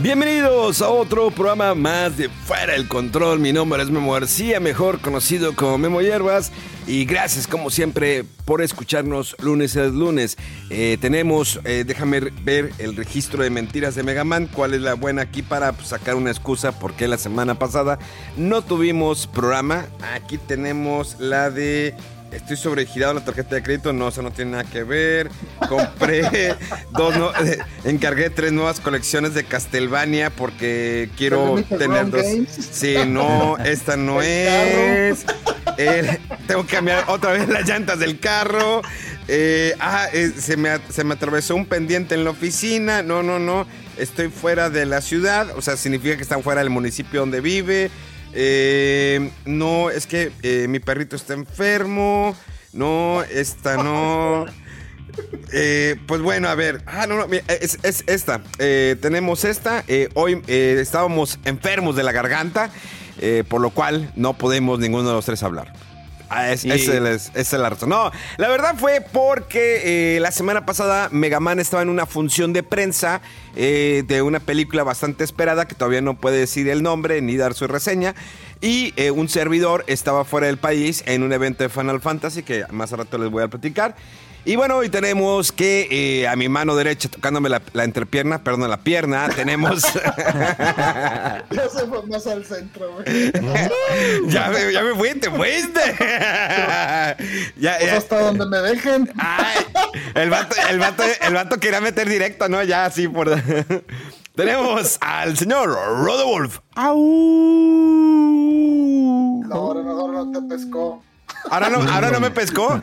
Bienvenidos a otro programa más de Fuera el Control. Mi nombre es Memo García, mejor conocido como Memo Hierbas. Y gracias, como siempre, por escucharnos lunes a lunes. Eh, tenemos, eh, déjame ver el registro de mentiras de Megaman. ¿Cuál es la buena aquí para pues, sacar una excusa? Porque la semana pasada no tuvimos programa. Aquí tenemos la de Estoy sobregirado en la tarjeta de crédito, no, eso no tiene nada que ver. Compré dos, no, eh, encargué tres nuevas colecciones de Castlevania porque quiero tener dos. Sí, no, esta no es. Eh, tengo que cambiar otra vez las llantas del carro. Eh, ah, se, me, se me atravesó un pendiente en la oficina. No, no, no. Estoy fuera de la ciudad. O sea, significa que están fuera del municipio donde vive. Eh, no, es que eh, mi perrito está enfermo. No, esta no. Eh, pues bueno, a ver. Ah, no, no, es, esta. Eh, tenemos esta. hoy estábamos enfermos de la garganta, por lo cual no podemos ninguno de los tres hablar. Ah, es, esa es, la razón. No, la verdad fue porque eh, la semana pasada Megaman estaba en una función de prensa eh, de una película bastante esperada que todavía no puede decir el nombre ni dar su reseña. Y eh, un servidor estaba fuera del país en un evento de Final Fantasy que más a rato les voy a platicar. Y bueno, hoy tenemos que eh, a mi mano derecha, tocándome la, entrepierna, perdón, la pierna, tenemos. ya se fue más al centro, güey. ya, me, ya me fui, te fuiste. ya, pues hasta donde me dejen. Ay, el vato, el, vato, el vato quería meter directo, ¿no? Ya así por. tenemos al señor Rodolf. ¡Au! No, no, no te pescó. ¿Ahora no, ahora no me pescó?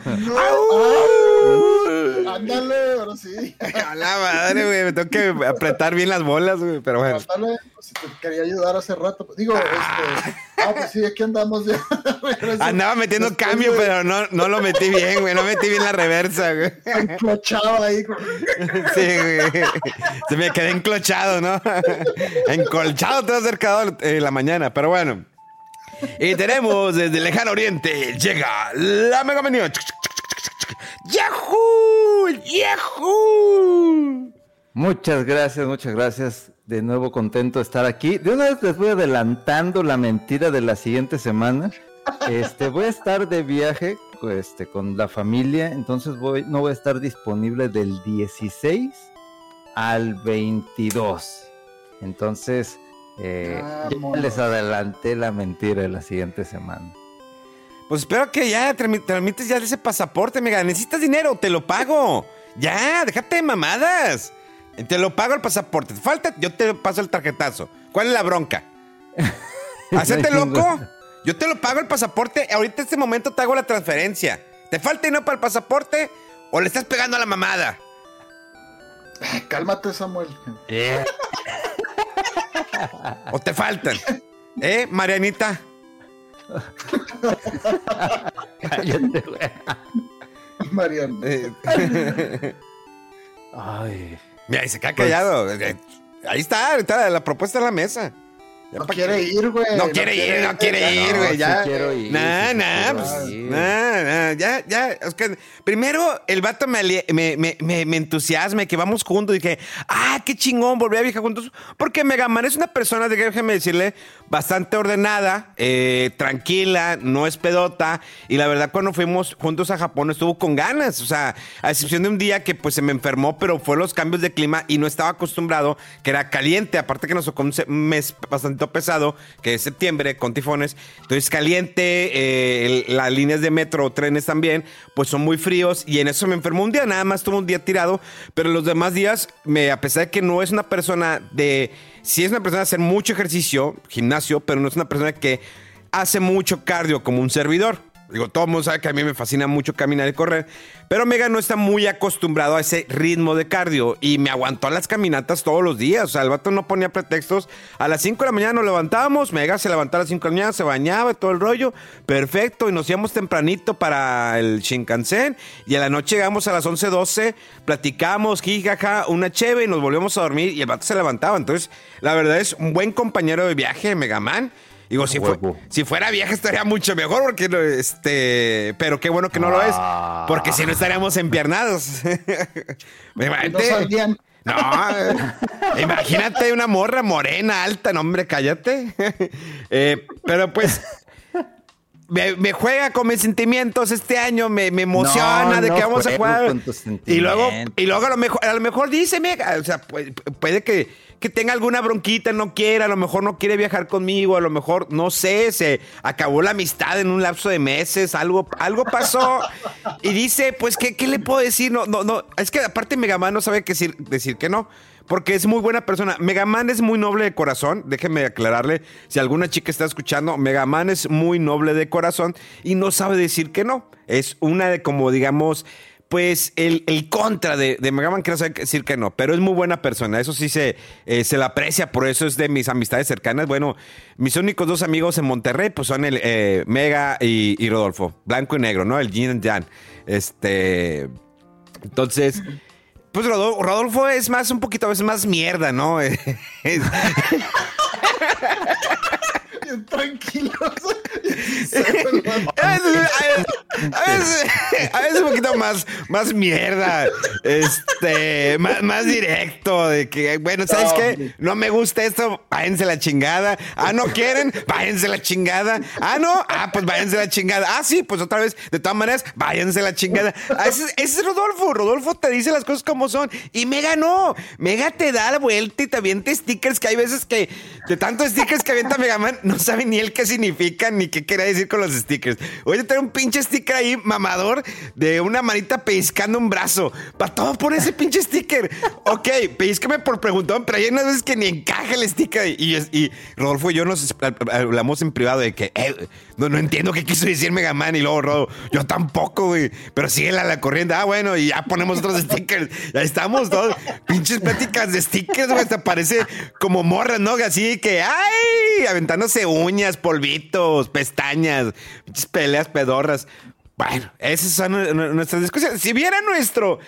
Ándale, ahora sí. A la madre, güey. Me tengo que apretar bien las bolas, güey. Pero bueno. Ándale, pues, si te quería ayudar hace rato. Digo, ah. este. Ah, pues sí, aquí andamos ya. Andaba metiendo cambio, pero no, no lo metí bien, güey. No metí bien la reversa, güey. Enclochado ahí. Sí, güey. Se me quedé enclochado, ¿no? Encolchado te acercado en la mañana, pero bueno. Y tenemos desde el lejano oriente, llega la Mega Menú. ¡Yahoo! ¡Yahoo! Muchas gracias, muchas gracias. De nuevo contento de estar aquí. De una vez les voy adelantando la mentira de la siguiente semana. Este, voy a estar de viaje este, con la familia, entonces voy, no voy a estar disponible del 16 al 22. Entonces, eh, ah, les adelanté la mentira de la siguiente semana. Pues espero que ya transmites ya ese pasaporte, mega. Necesitas dinero, te lo pago. Ya, déjate de mamadas. Te lo pago el pasaporte. Falta, yo te paso el tarjetazo. ¿Cuál es la bronca? Hacete loco. Yo te lo pago el pasaporte. Ahorita en este momento te hago la transferencia. ¿Te falta dinero para el pasaporte o le estás pegando a la mamada? Cálmate, Samuel. Eh. ¿O te faltan? ¿Eh, Marianita? Cállate, güey. Mariana. Eh. Ay. Mira, y se queda callado. Pues ahí está, está la propuesta en la mesa. No quiere ir, güey. No, quiere ir, no quiere ir, güey. Ya. Nah, nah, pues, nah, ya, ya. Es que primero el vato me, me, me, me, entusiasma que vamos juntos. Dije, ah, qué chingón, volver a viajar juntos. Porque Megaman es una persona, déjeme decirle, bastante ordenada, eh, tranquila, no es pedota. Y la verdad, cuando fuimos juntos a Japón, estuvo con ganas. O sea, a excepción de un día que pues se me enfermó, pero fue los cambios de clima y no estaba acostumbrado, que era caliente. Aparte que nos tocó un mes bastante pesado, que es septiembre, con tifones. Entonces caliente, eh, las líneas de metro, trenes también, pues son muy fríos. Y en eso me enfermó un día, nada más tuve un día tirado. Pero los demás días, me, a pesar de que no es una persona de... Sí es una persona de hacer mucho ejercicio, gimnasio, pero no es una persona que hace mucho cardio como un servidor. Digo, todo el mundo sabe que a mí me fascina mucho caminar y correr, pero Mega no está muy acostumbrado a ese ritmo de cardio y me aguantó las caminatas todos los días. O sea, el vato no ponía pretextos. A las 5 de la mañana nos levantábamos, Mega se levantaba a las 5 de la mañana, se bañaba todo el rollo. Perfecto, y nos íbamos tempranito para el Shinkansen y a la noche llegamos a las 11, 12, platicamos, jijaja, una cheve y nos volvíamos a dormir y el vato se levantaba. Entonces, la verdad es un buen compañero de viaje, Megaman. Digo, si, fue- Huevo. si fuera vieja estaría mucho mejor, porque este, pero qué bueno que no lo es, porque si no estaríamos empiernados. No Imagínate. No, imagínate una morra morena, alta, no hombre, cállate. Eh, pero pues me, me juega con mis sentimientos este año, me, me emociona No, de no que vamos a jugar. con tus Y luego, y luego a lo mejor, a lo mejor dice, o sea, puede, puede que, que tenga alguna bronquita, no quiera, a lo mejor no quiere viajar conmigo, a lo mejor, no sé, se acabó la amistad en un lapso de meses, algo, algo pasó. y dice, pues, ¿qué, qué le puedo decir? No, no, no, es que aparte Megaman no sabe qué decir, decir que no. Porque es muy buena persona. Megaman es muy noble de corazón. Déjeme aclararle. Si alguna chica está escuchando, Megaman es muy noble de corazón y no sabe decir que no. Es una de como, digamos, pues el, el contra de, de Megaman que no sabe decir que no. Pero es muy buena persona. Eso sí se, eh, se la aprecia. Por eso es de mis amistades cercanas. Bueno, mis únicos dos amigos en Monterrey, pues son el eh, Mega y, Rodolfo. Blanco y negro, ¿no? El Yin and Yang. Este. Entonces. Pues Rodolfo, Rodolfo es más, un poquito a veces más mierda, ¿no? Bien tranquilos. A veces, a veces- a veces un poquito más, más mierda, este, más, más directo, de que, bueno, ¿sabes No, qué? No me gusta esto, váyanse la chingada. Ah, ¿no quieren? Váyanse la chingada. Ah, ¿no? Ah, pues váyanse la chingada. Ah, sí, pues otra vez, de todas maneras, váyanse la chingada. Ah, ese, ese es Rodolfo, Rodolfo te dice las cosas como son. Y Mega no, Mega te da la vuelta y te avienta stickers que hay veces que, de tantos stickers que avienta Megaman, no sabe ni él qué significan ni qué quería decir con los stickers. Oye, trae un pinche sticker ahí, mamador, de una manita pellizcando un brazo. Para todo por ese pinche sticker. Ok, pellizcame por preguntón, pero hay unas veces que ni encaja el sticker. Y, y Rodolfo y yo nos hablamos en privado de que, eh, no, no entiendo qué quiso decir Megaman. Y luego Rodo, yo tampoco, güey. Pero sigue la, corriente. Ah, bueno, y ya ponemos otros stickers. Ya estamos todos. Pinches pláticas de stickers, güey. Hasta parece como morras, ¿no? Así que, ¡ay! Aventándose uñas, polvitos, pestañas, pinches peleas pedorras. Bueno, esas son nu- nuestras discusiones. Si vieran nuestro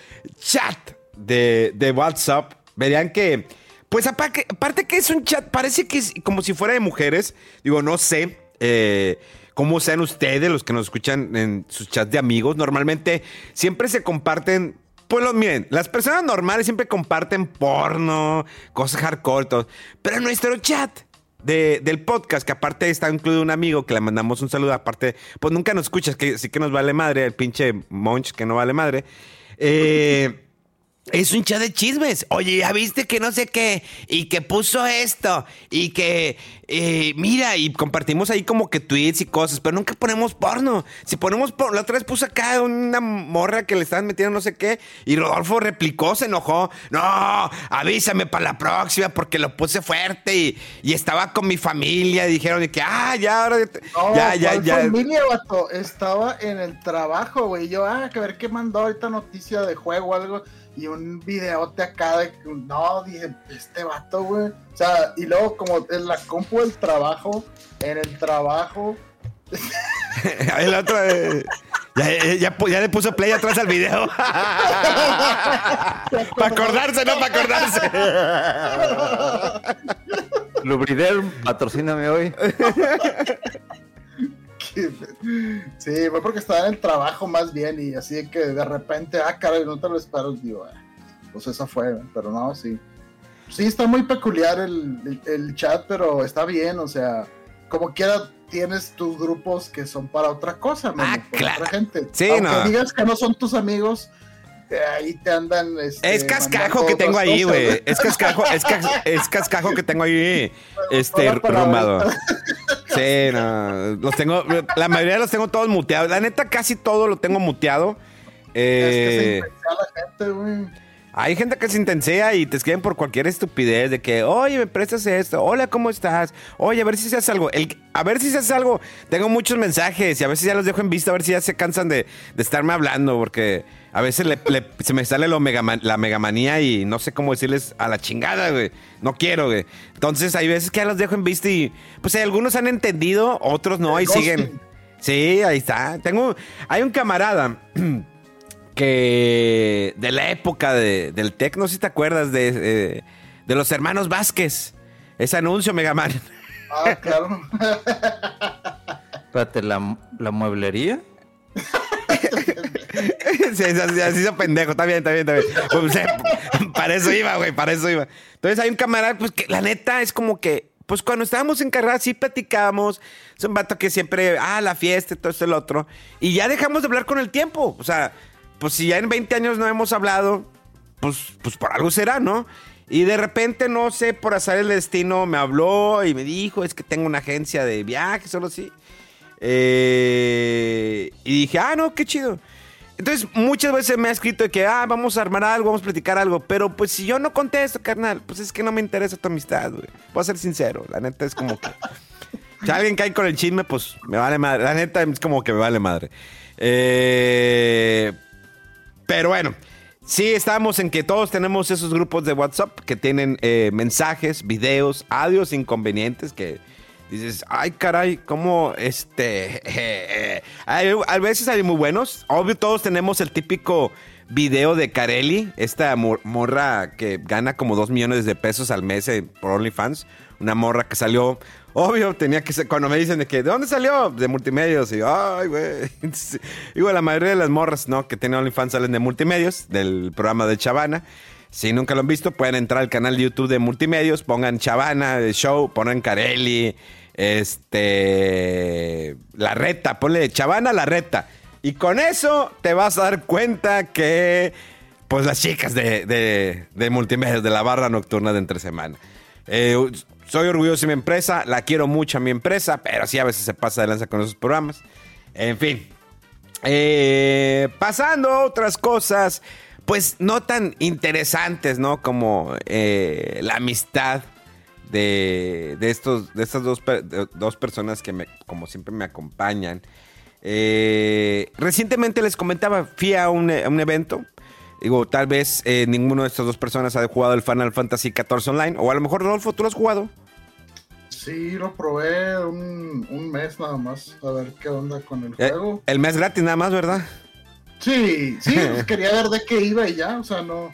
chat de, de WhatsApp, verían que, pues aparte que es un chat, parece que es como si fuera de mujeres. Digo, no sé eh, cómo sean ustedes los que nos escuchan en sus chats de amigos. Normalmente siempre se comparten. Pues miren, las personas normales siempre comparten porno, cosas hardcore, todo. Pero en nuestro chat de- del podcast, que aparte está incluido un amigo que le mandamos un saludo, aparte, pues nunca nos escuchas, que sí que nos vale madre, el pinche Monch que no vale madre. Eh, es un chat de chismes. Oye, ya viste que no sé qué, y que puso esto, y que, eh, mira, y compartimos ahí como que tweets y cosas, pero nunca ponemos porno. Si ponemos porno, la otra vez puso acá una morra que le estaban metiendo no sé qué, y Rodolfo replicó, se enojó. No, avísame para la próxima porque lo puse fuerte y, y estaba con mi familia y dijeron de que, ah, ya, ahora, No, ya, ya, ¿cuál ya. familia, vato? Estaba en el trabajo, güey. Yo, ah, que ver qué mandó ahorita noticia de juego o algo. Y un videote acá de que, no, dije, este vato, güey. O sea, y luego como en la compu del trabajo, en el trabajo. El otro, eh, ya, ya- ya le puso play atrás al video. Para acordarse, no para acordarse. Lubrider, patrocíname hoy. Sí, fue porque estaba en el trabajo más bien. Y así que de repente, ah, caray, no te lo espero. Digo, ah, pues esa fue, pero no, sí. Sí, está muy peculiar el, el- el chat, pero está bien, o sea, como quiera tienes tus grupos que son para otra cosa, Ah, para claro. otra gente. Sí, Aunque no. digas que no son tus amigos, ahí te andan. Este, Es cascajo que tengo ahí, güey. Es cascajo, es, cas- es cascajo que tengo ahí, este, rumado. Sí, no, los tengo, la mayoría los tengo todos muteados. La neta, casi todo lo tengo muteado. Es que se Eh, la gente, güey. hay gente que se intensea y te escriben por cualquier estupidez de que, oye, me prestas esto, hola, ¿cómo estás? Oye, a ver si se hace algo. El, a ver si se hace algo. Tengo muchos mensajes y a veces ya los dejo en vista, a ver si ya se cansan de, de estarme hablando, porque a veces le- le- se me sale lo megaman- la megamanía y no sé cómo decirles a la chingada, güey. No quiero, güey. Entonces hay veces que ya los dejo en vista y pues algunos han entendido, otros no, y siguen. Sí, ahí está. Tengo, hay un camarada que de la época de- del tech, no sé si te acuerdas de, eh, de los hermanos Vázquez. Ese anuncio, Megaman. Ah, claro. Espérate, ¿la, la mueblería? sí, así, así- hizo pendejo. Está bien, está bien, está bien. Pues, eh, para eso iba, güey, para eso iba. Entonces hay un camarada, pues que la neta es como que, pues cuando estábamos en carrera sí platicábamos. Es un vato que siempre, ah, la fiesta todo esto el otro. Y ya dejamos de hablar con el tiempo. O sea, pues si ya en 20 años no hemos hablado, pues, pues por algo será, ¿no? Y de repente, no sé, por azar el destino, me habló y me dijo, es que tengo una agencia de viajes, solo así. Eh, y dije, ah, no, qué chido. Entonces, muchas veces me ha escrito de que, ah, vamos a armar algo, vamos a platicar algo. Pero pues si yo no contesto, carnal, pues es que no me interesa tu amistad, güey. Voy a ser sincero. La neta es como que. Si alguien cae con el chisme, pues me vale madre. La neta es como que me vale madre. Eh, pero bueno, sí estamos en que todos tenemos esos grupos de WhatsApp que tienen eh, mensajes, videos, audios inconvenientes que dices, ay caray, ¿cómo este... eh, a veces hay muy buenos. Obvio, todos tenemos el típico video de Carelli, esta mor- morra que gana como 2 millones de pesos al mes eh, por OnlyFans. Una morra que salió, obvio, tenía que ser, cuando me dicen de que, ¿de dónde salió? De multimedios. Y yo, ay, güey. Digo, la mayoría de las morras, ¿no? Que tienen OnlyFans salen de multimedios, del programa de Chavana. Si nunca lo han visto, pueden entrar al canal de YouTube de multimedios, pongan Chavana, el show, pongan Carelli, este. La reta, ponle Chavana la reta. Y con eso te vas a dar cuenta que. Pues las chicas de, de, de multimedios, de la barra nocturna de entre semana. Eh, soy orgulloso de mi empresa, la quiero mucho a mi empresa, pero sí a veces se pasa de lanza con esos programas. En fin. Eh, pasando a otras cosas, pues no tan interesantes, ¿no? Como eh, la amistad de, de estos, de estas dos, de- dos personas que me, como siempre me acompañan. Eh, recientemente les comentaba, fui a un, a un evento. Digo, tal vez eh, ninguno de estas dos personas ha jugado el Final Fantasy XIV Online. O a lo mejor, Rodolfo, ¿tú lo has jugado? Sí, lo probé un, un mes nada más. A ver qué onda con el Eh, juego. el mes gratis nada más, ¿verdad? Sí, sí, pues quería ver de qué iba y ya, o sea, no.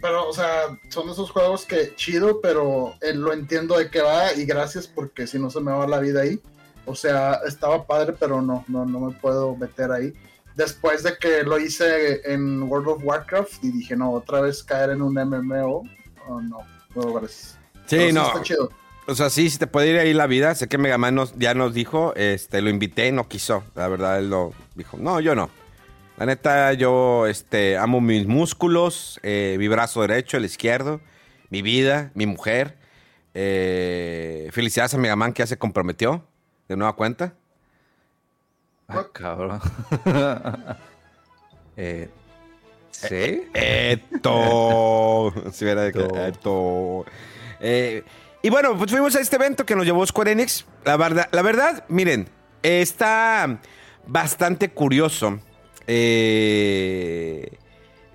Pero, o sea, son esos juegos que chido, pero eh, lo entiendo de qué va y gracias porque si no se me va la vida ahí. O sea, estaba padre, pero no, no, no me puedo meter ahí. Después de que lo hice en World of Warcraft y dije, no, otra vez caer en un MMO, oh, no, no, gracias. Sí, Pero no. Está chido. O sea, sí, sí te puede ir ahí la vida. Sé que Megaman nos, ya nos dijo, este, lo invité, no quiso. La verdad, él lo dijo. No, yo no. La neta, yo este, amo mis músculos, eh, mi brazo derecho, el izquierdo, mi vida, mi mujer. Eh, felicidades a Megaman que ya se comprometió de nueva cuenta. Ah, cabrón. eh, ¿Sí? Esto. Si hubiera de que- Eto. Eto. Eh, y bueno, pues fuimos a este evento que nos llevó Square Enix. La verdad, la verdad miren, está bastante curioso. Eh,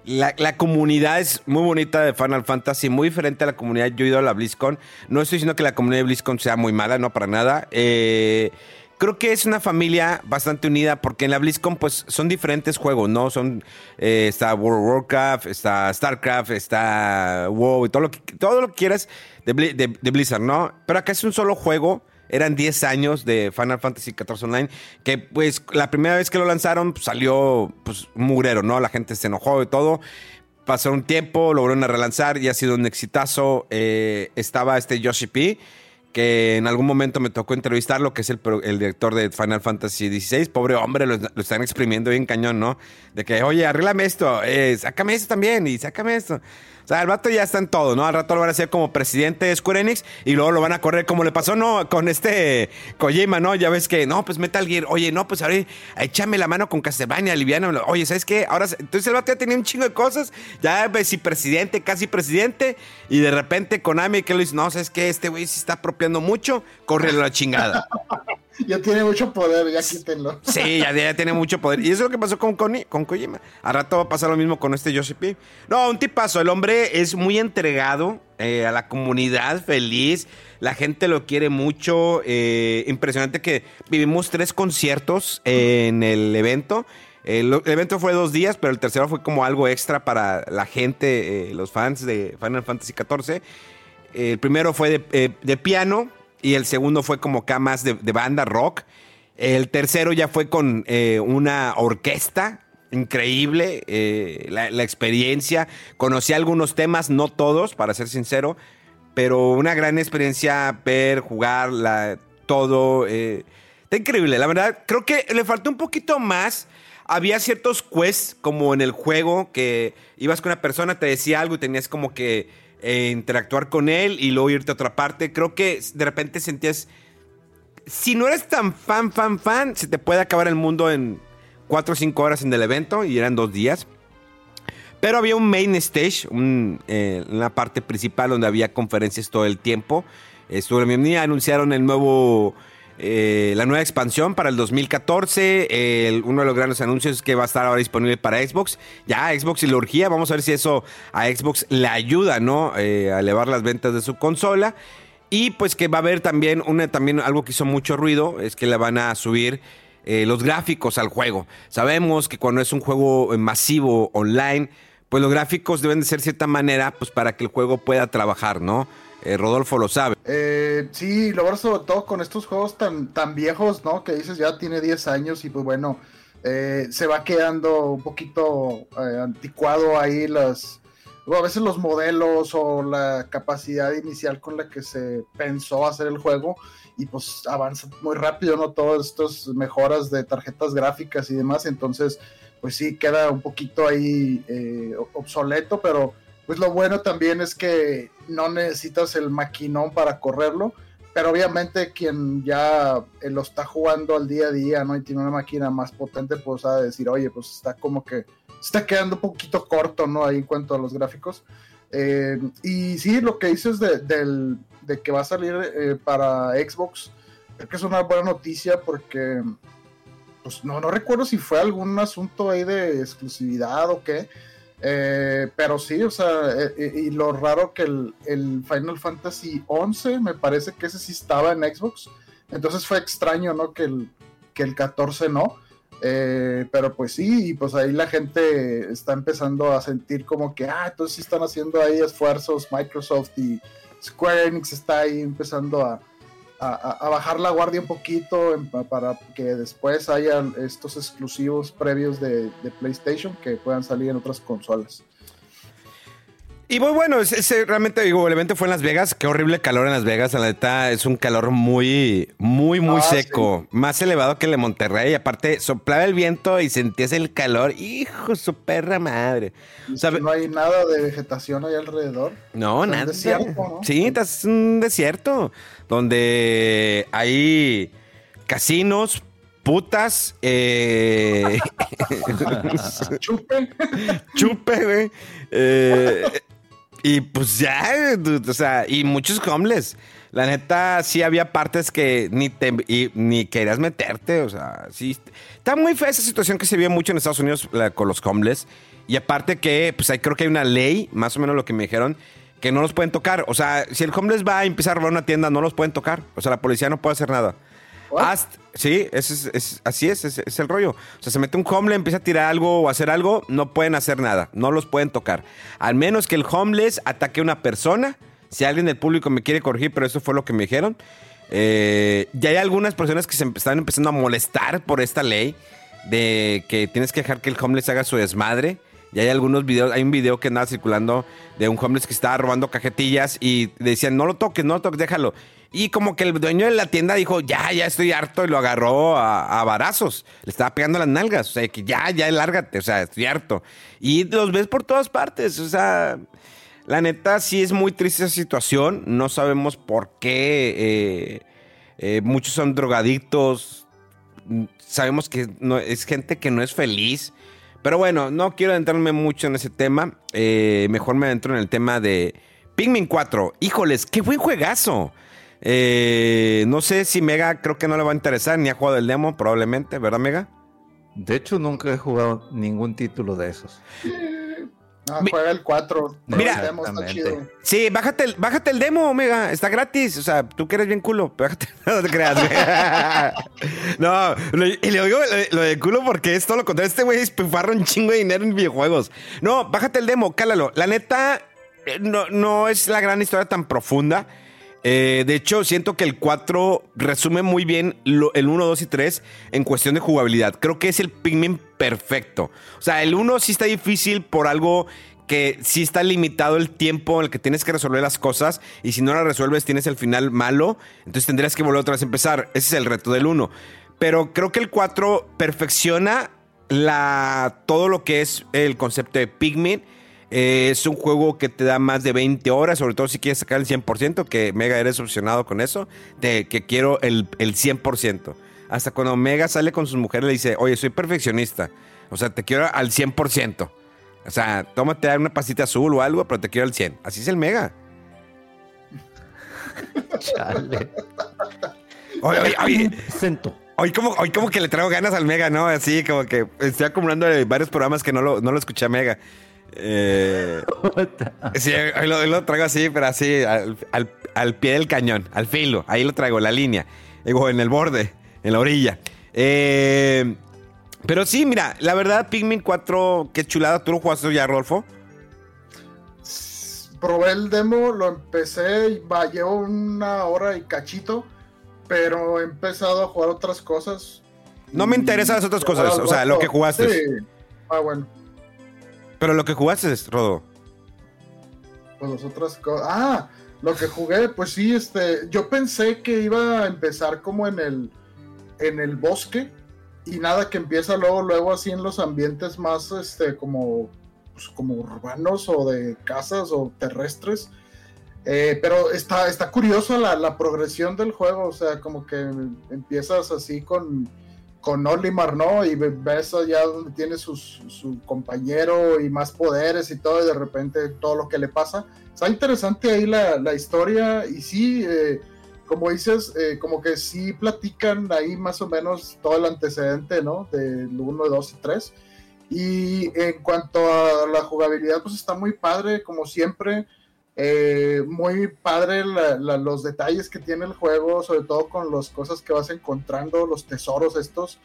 la, la comunidad es muy bonita de Final Fantasy, muy diferente a la comunidad. Yo he ido a la BlizzCon. No estoy diciendo que la comunidad de BlizzCon sea muy mala, no para nada. Eh, creo que es una familia bastante unida porque en la BlizzCon pues son diferentes juegos, ¿no? Son eh, está World of Warcraft, está StarCraft, está WoW y todo lo que, todo lo que quieras de, de Blizzard, ¿no? Pero acá es un solo juego. Eran 10 años de Final Fantasy XIV Online, que pues la primera vez que lo lanzaron pues, salió pues mugrero, ¿no? La gente se enojó y todo. Pasó un tiempo, lo volvieron a relanzar y ha sido un exitazo. Eh, estaba este Yoshi P, que en algún momento me tocó entrevistarlo, que es el director de Final Fantasy XVI. Pobre hombre, lo, lo están exprimiendo bien cañón, ¿no? De que, oye, arréglame esto, eh, sácame esto también y sácame esto. O sea, el vato ya está en todo, ¿no? Al rato lo van a hacer como presidente de Square Enix y luego lo van a correr como le pasó, ¿no? Con este Kojima, ¿no? Ya ves que, no, pues Metal Gear, oye, no, pues ahora échame la mano con Castlevania, aliviánamelo. Oye, ¿sabes qué? Ahora, entonces el vato ya tenía un chingo de cosas, ya ves, si presidente, casi presidente, y de repente Konami que lo dice, no, ¿sabes qué? Este güey se está apropiando mucho, córrelo a la chingada. Ya tiene mucho poder, ya quítenlo. Sí, ya, ya tiene mucho poder. Y eso es lo que pasó con, Koni- con Kojima. Al rato va a pasar lo mismo con este Yoshi P. No, un tipazo. El hombre es muy entregado eh, a la comunidad, feliz. La gente lo quiere mucho. eh, impresionante que vivimos tres conciertos en el evento. El, evento fue dos días, pero el tercero fue como algo extra para la gente, eh, los fans de Final Fantasy XIV. El primero fue de, de piano y el segundo fue como acá más de, banda rock. El tercero ya fue con eh, una orquesta increíble, eh, la, la experiencia. Conocí algunos temas, no todos, para ser sincero, pero una gran experiencia ver, jugar, la- todo. eh, está increíble, la verdad. Creo que le faltó un poquito más. Había ciertos quests, como en el juego, que ibas con una persona, te decía algo y tenías como que eh, interactuar con él y luego irte a otra parte. Creo que de repente sentías. Si no eres tan fan, fan, fan, se te puede acabar el mundo en 4 o 5 horas en el evento y eran dos días. Pero había un main stage, eh, una parte principal donde había conferencias todo el tiempo. Estuvo en mi anunciaron el nuevo, eh, la nueva expansión para el 2014. El- uno de los grandes anuncios es que va a estar ahora disponible para Xbox. Ya Xbox y la urgía, vamos a ver si eso a Xbox le ayuda, ¿no? Eh, a elevar las ventas de su consola. Y pues que va a haber también, una, también algo que hizo mucho ruido, es que le van a subir eh, los gráficos al juego. Sabemos que cuando es un juego eh, masivo online, pues los gráficos deben de ser de cierta manera, pues para que el juego pueda trabajar, ¿no? Eh, Rodolfo lo sabe. Eh, sí, lo bueno sobre todo con estos juegos tan, tan viejos, ¿no? Que dices ya tiene 10 años y pues bueno, eh, se va quedando un poquito eh, anticuado ahí las... a veces los modelos o la capacidad inicial con la que se pensó hacer el juego y pues avanza muy rápido, ¿no? Todas estas mejoras de tarjetas gráficas y demás, entonces pues sí queda un poquito ahí eh, obsoleto, pero pues lo bueno también es que no necesitas el maquinón para correrlo, pero obviamente quien ya eh, lo está jugando al día a día, ¿no? Y tiene una máquina más potente, pues a decir, oye, pues está como que está quedando un poquito corto, ¿no? Ahí en cuanto a los gráficos. Eh, y sí, lo que dices de, del- de que va a salir eh, para Xbox, creo que es una buena noticia porque, pues no, no recuerdo si fue algún asunto ahí de exclusividad o qué, eh, pero sí, o sea, eh, eh, y lo raro que el, Final Fantasy 11, me parece que ese sí estaba en Xbox, entonces fue extraño, ¿no? Que el, que el 14 no. Eh, pero pues sí, y pues ahí la gente está empezando a sentir como que, ah, entonces sí están haciendo ahí esfuerzos Microsoft y Square Enix está ahí empezando a, a- bajar la guardia un poquito en- pa- para que después haya estos exclusivos previos de PlayStation que puedan salir en otras consolas. Y muy bueno, ese, ese realmente digo, el evento fue en Las Vegas, qué horrible calor en Las Vegas, la neta es un calor muy, muy, muy Ah, seco, más elevado que el de Monterrey, aparte soplaba el viento y sentías el calor, hijo, su perra madre. Y O sea, que no hay nada de vegetación ahí alrededor. No, Es un nada. desierto, ¿no? Sí, es un desierto donde hay casinos, putas, eh, Chupe. chupe, güey. eh, y pues ya, o sea, y muchos homeless. La neta, sí había partes que ni te ni querías meterte, o sea, sí. Está muy fea esa situación que se vio mucho en Estados Unidos con los homeless. Y aparte que, pues ahí creo que hay una ley, más o menos lo que me dijeron, que no los pueden tocar. O sea, si el homeless va a empezar a robar una tienda, no los pueden tocar. O sea, la policía no puede hacer nada. Sí, es, así es, es, el rollo. O sea, se mete un homeless, empieza a tirar algo o hacer algo, no pueden hacer nada, no los pueden tocar. Al menos que el homeless ataque a una persona. Si alguien del público me quiere corregir, pero eso fue lo que me dijeron. Eh, ya hay algunas personas que se están empezando a molestar por esta ley de que tienes que dejar que el homeless haga su desmadre. Y hay algunos videos, hay un video que andaba circulando de un homeless que estaba robando cajetillas y decían, no lo toques, no lo toques, déjalo. Y como que el dueño de la tienda dijo, ya, ya estoy harto y lo agarró a, a varazos. Le estaba pegando las nalgas. O sea, que ya, ya, lárgate. O sea, estoy harto. Y los ves por todas partes. O sea, la neta sí es muy triste esa situación. No sabemos por qué. eh, eh, muchos son drogadictos. Sabemos que no, es gente que no es feliz. Pero bueno, no quiero adentrarme mucho en ese tema. Eh, mejor me adentro en el tema de Pikmin 4. Híjoles, qué buen juegazo. Eh, no sé si Mega creo que no le va a interesar, ni ha jugado el demo probablemente, ¿verdad Mega? De hecho, nunca he jugado ningún título de esos. Ah, Mi- juega el 4. Mira. el demo está chido. Sí, bájate el, bájate el demo, Mega, está gratis. O sea, tú que eres bien culo, bájate, no te creas. güey. no, lo- y le digo lo, lo de culo porque es todo lo contrario. Este güey espifarra un chingo de dinero en videojuegos. No, bájate el demo, cálalo. La neta, eh, no, no es la gran historia tan profunda. Eh, de hecho, siento que el 4 resume muy bien lo- el 1, 2 y 3 en cuestión de jugabilidad. Creo que es el Pikmin perfecto. O sea, el 1 sí está difícil por algo que sí está limitado el tiempo en el que tienes que resolver las cosas y si no las resuelves tienes el final malo, entonces tendrías que volver otra vez a empezar. Ese es el reto del 1. Pero creo que el 4 perfecciona la, todo lo que es el concepto de Pikmin. Eh, es un juego que te da más de 20 horas, sobre todo si quieres sacar el 100%, que Mega eres obsesionado con eso, de que quiero el, el 100%. Hasta cuando Mega sale con sus mujeres le dice, oye, soy perfeccionista. O sea, te quiero al 100%. O sea, tómate una pasita azul o algo, pero te quiero al 100. Así es el Mega. Chale. Oye, oye, hoy como, hoy como que le traigo ganas al Mega, ¿no? Así como que estoy acumulando varios programas que no lo, no lo escuché a Mega. Eh, sí, hoy lo, hoy lo traigo así, pero así, al, al- al pie del cañón, al filo. Ahí lo traigo, la línea. Digo, en el borde, en la orilla. Eh, pero sí, mira, la verdad, Pikmin 4, qué chulada. ¿Tú lo jugaste ya, Rodolfo? Probé el demo, lo empecé y va, llevo una hora y cachito, pero he empezado a jugar otras cosas. No me interesan las otras cosas, al o sea, lo que jugaste. Sí. Ah, bueno, Pero lo que jugaste, Rodo. pues las otras cosas. Ah, lo que jugué, pues sí, este, yo pensé que iba a empezar como en el, en el bosque y nada que empieza luego, luego así en los ambientes más, este, como, pues, como urbanos o de casas o terrestres. Eh, pero está, está curioso la, la progresión del juego, o sea, como que empiezas así con, con Olimar, ¿no? Y ve- ves allá donde tiene sus- su compañero y más poderes y todo, y de repente todo lo que le pasa. Está interesante ahí la, la historia y sí, eh, como dices, eh, como que sí platican ahí más o menos todo el antecedente, ¿no? Del 1, 2 y 3. Y en cuanto a la jugabilidad, pues está muy padre, como siempre. Eh, muy padre los detalles que tiene el juego, sobre todo con las cosas que vas encontrando, los tesoros estos.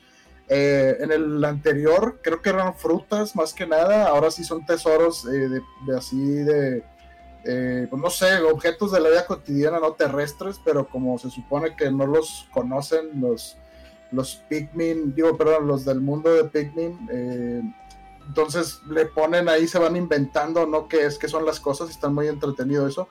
Eh, en el anterior creo que eran frutas más que nada, ahora sí son tesoros eh, de, de así de, eh, pues no sé, objetos de la vida cotidiana, no terrestres, pero como se supone que no los conocen los, los Pikmin, digo, perdón, los del mundo de Pikmin, eh, entonces le ponen ahí, se van inventando, ¿no? ¿Qué es, qué son las cosas? Están muy entretenido eso.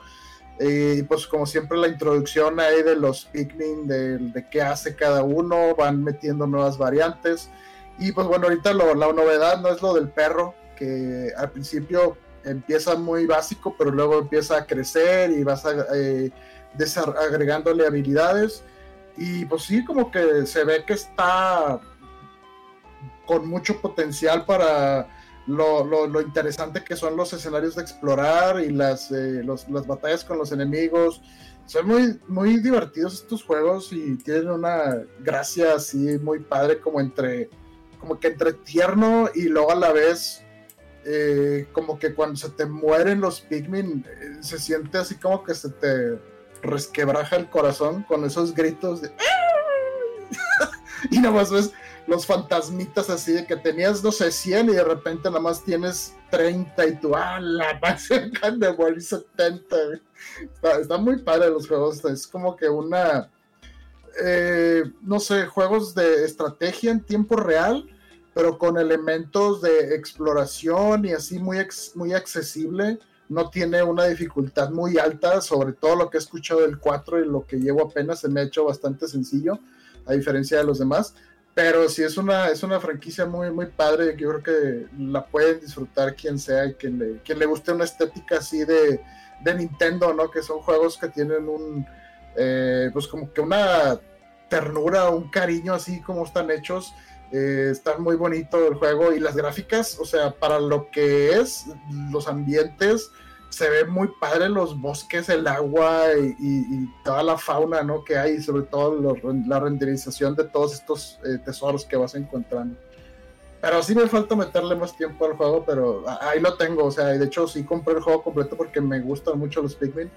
Y pues como siempre la introducción ahí de los Pikmin, de, de qué hace cada uno, van metiendo nuevas variantes. Y pues bueno, ahorita lo- la novedad no es lo del perro, que al principio empieza muy básico, pero luego empieza a crecer y vas a, eh, agregándole habilidades. Y pues sí, como que se ve que está con mucho potencial para lo, lo- interesante que son los escenarios de explorar y las, eh, las batallas con los enemigos. Son muy, muy divertidos estos juegos y tienen una gracia así muy padre como entre como que entre tierno y luego a la vez eh, como que cuando se te mueren los Pikmin eh, se siente así como que se te resquebraja el corazón con esos gritos de y nada más ves los fantasmitas así de que tenías, no sé, 100 y de repente nada más tienes 30 y tú, ah, la más de morir 70. güey". Está, está muy padre los juegos, es como que una, eh, no sé, juegos de estrategia en tiempo real, pero con elementos de exploración y así muy, muy accesible. No tiene una dificultad muy alta, sobre todo lo que he escuchado del 4 y lo que llevo apenas se me ha hecho bastante sencillo, a diferencia de los demás. Pero sí es una, es una franquicia muy, muy padre, yo creo que la pueden disfrutar quien sea y quien le, quien le guste una estética así de, de Nintendo, ¿no? Que son juegos que tienen un, eh, pues como que una ternura, un cariño así como están hechos. Eh, está muy bonito el juego y las gráficas, o sea, para lo que es, los ambientes, se ve muy padre los bosques, el agua y, toda la fauna ¿no? que hay, sobre todo la renderización de todos estos eh, tesoros que vas encontrando. Pero sí me falta meterle más tiempo al juego, pero ahí lo tengo. O sea, de hecho sí compré el juego completo porque me gustan mucho los Pikmin.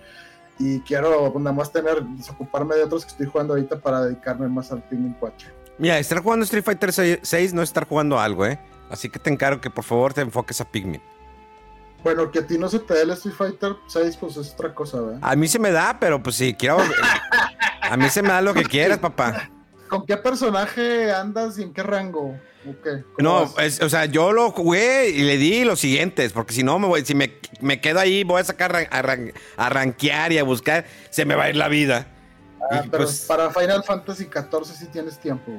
Y quiero nada más tener, desocuparme de otros que estoy jugando ahorita para dedicarme más al Pikmin 4. Mira, estar jugando Street Fighter 6 no es estar jugando algo, ¿eh? Así que te encargo que por favor te enfoques a Pikmin. Bueno, que a ti no se te dé el Street Fighter 6, pues es otra cosa, ¿verdad? A mí se me da, pero pues sí, quiero. a mí se me da lo que quieras, papá. ¿Con qué personaje andas y en qué rango? No, o sea, yo lo jugué y le di los siguientes, porque si no, me voy, si me, quedo ahí, voy a sacar a, a, rankear y a buscar, se me va a ir la vida. Ah, pero pues, para Final Fantasy XIV sí tienes tiempo.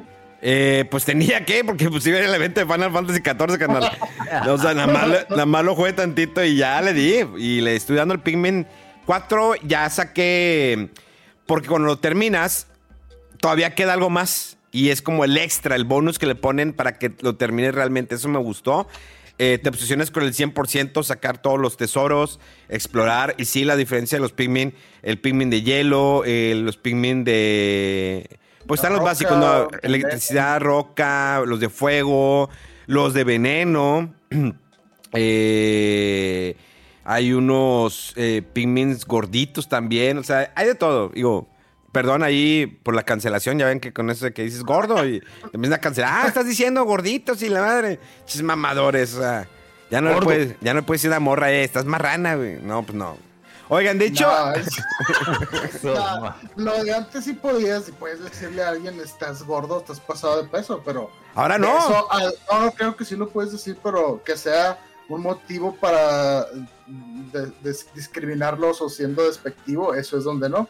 Eh, pues tenía que, porque pues iba el evento de Final Fantasy XIV, canal. o sea, nada más, lo jugué tantito y ya le di. Y le estoy dando el Pikmin 4, ya saqué. Porque cuando lo terminas, todavía queda algo más y es como el extra, el bonus que le ponen para que lo termines realmente. Eso me gustó. Eh, te obsesiones con el 100%, sacar todos los tesoros, explorar. Y sí, la diferencia de los Pikmin, el Pikmin de hielo, eh, los Pikmin de... Pues están los básicos, ¿no? Electricidad, roca, los de fuego, los de veneno. eh, hay unos eh, Pikmins gorditos también. O sea, hay de todo. Digo, perdón ahí por la cancelación, ya ven que con eso de que dices gordo y te empiezan a cancelar, ah, estás diciendo gorditos y la madre, chis mamadores, o sea, ya no, le puedes, ya no puedes decir a morra, eh, estás marrana, güey. No, pues no. Oigan, de hecho. No, lo de antes sí podías, si puedes decirle a alguien estás gordo, estás pasado de peso, pero. Ahora no. Eso, no, creo que sí lo puedes decir, pero que sea un motivo para discriminarlos o siendo despectivo, eso es donde no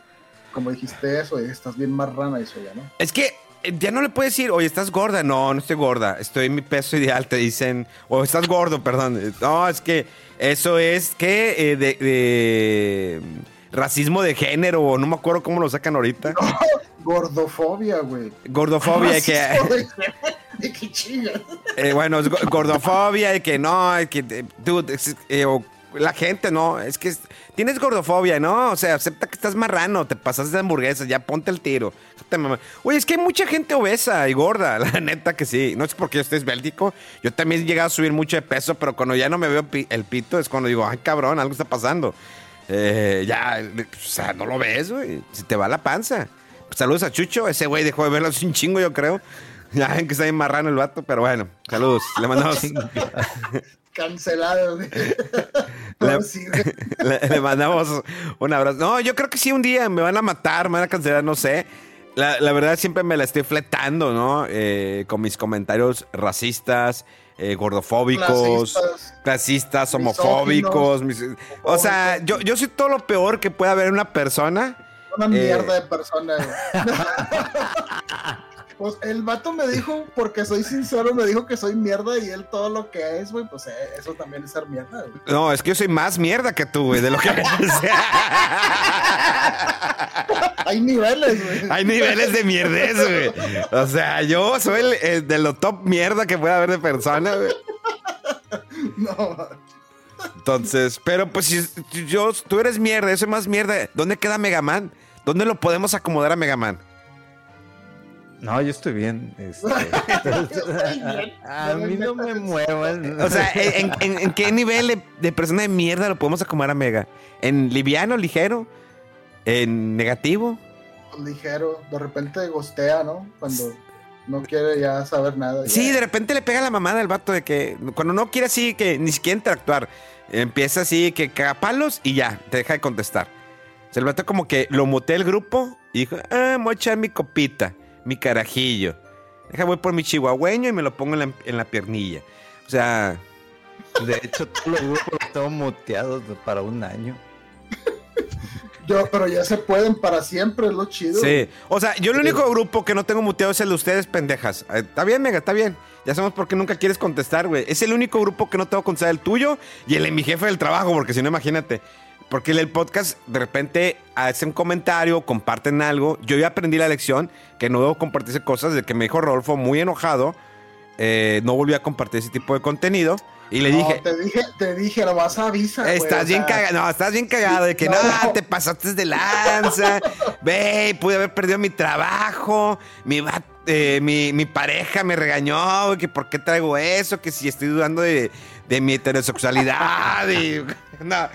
como dijiste eso, estás bien más rana eso ya, ¿no? Es que eh, ya no le puedes decir, oye, ¿estás gorda? No, no estoy gorda, estoy en mi peso ideal, te dicen, o estás gordo, perdón. No, es que eso es que eh, de, racismo de género, o no me acuerdo cómo lo sacan ahorita. gordofobia, güey. Gordofobia, que... De chingas. Eh, bueno, es gordofobia y que no, que, dude, la gente, no, es que tienes gordofobia, ¿no? O sea, acepta que estás marrano, te pasas de hamburguesas, ya ponte el tiro. Oye, es que hay mucha gente obesa y gorda, la neta que sí. No es porque yo esté esbéltico, yo también he llegado a subir mucho de peso, pero cuando ya no me veo el pito es cuando digo, ay cabrón, algo está pasando. Eh, ya, o sea, no lo ves, güey, se te va la panza. saludos a Chucho, ese güey dejó de verlo hace un chingo, yo creo. Ya ven que está bien marrano el vato, pero bueno, saludos. Le mandamos. Cancelado. Le, mandamos un abrazo. No, yo creo que sí, un día me van a matar, me van a cancelar, no sé. La, verdad siempre me la estoy fletando, ¿no? Eh, con mis comentarios racistas, eh, gordofóbicos, clasistas, homofóbicos. o sea, yo, yo soy todo lo peor que puede haber en una persona. Una mierda eh, de persona. Pues el vato me dijo, porque soy sincero, me dijo que soy mierda y él todo lo que es, güey, pues eh, eso también es ser mierda, güey. No, es que yo soy más mierda que tú, güey, de lo que Hay niveles, güey. Hay niveles de mierdez, güey. O sea, yo soy el, de lo top mierda que puede haber de persona, güey. No. Entonces, pero pues si yo, tú eres mierda, yo soy más mierda, ¿dónde queda Megaman? ¿Dónde lo podemos acomodar a Megaman? No, yo estoy bien. Este, a mí no me muevan. O sea, ¿en, qué nivel de, persona de mierda lo podemos acomodar a Mega? ¿En liviano, ligero? ¿En negativo? Ligero. De repente gostea, ¿no? Cuando no quiere ya saber nada. Sí, de repente le pega la mamada al vato de que cuando no quiere así que ni siquiera interactuar, empieza así que caga palos y ya, te deja de contestar. Se el vato como que lo mutea el grupo y dijo, ah, voy a echar mi copita mi carajillo. Deja, voy por mi chihuahueño y me lo pongo en la, en la piernilla. O sea, De hecho, todos los grupos están muteados para un año. Yo, pero ya se pueden para siempre, es lo chido. sí. O sea, yo el único grupo que no tengo muteado es el de ustedes, pendejas. Eh, Está bien, Mega, está bien. Ya sabemos por qué nunca quieres contestar, güey. Es el único grupo que no tengo contestar el tuyo y el de mi jefe del trabajo, porque si no, imagínate. Porque el del podcast de repente hace un comentario, comparten algo. Yo ya aprendí la lección que no debo compartirse cosas de que me dijo Rodolfo muy enojado. eh, no volví a compartir ese tipo de contenido. Y le No, dije, te dije, te dije, nomás avisa. güey, Estás o bien sea, cagado, no, estás bien cagado de que no, No. te pasaste de lanza. Ve, pude haber perdido mi trabajo, mi, eh, mi, mi pareja me regañó, que por qué traigo eso, que si estoy dudando de, de mi heterosexualidad. y, no.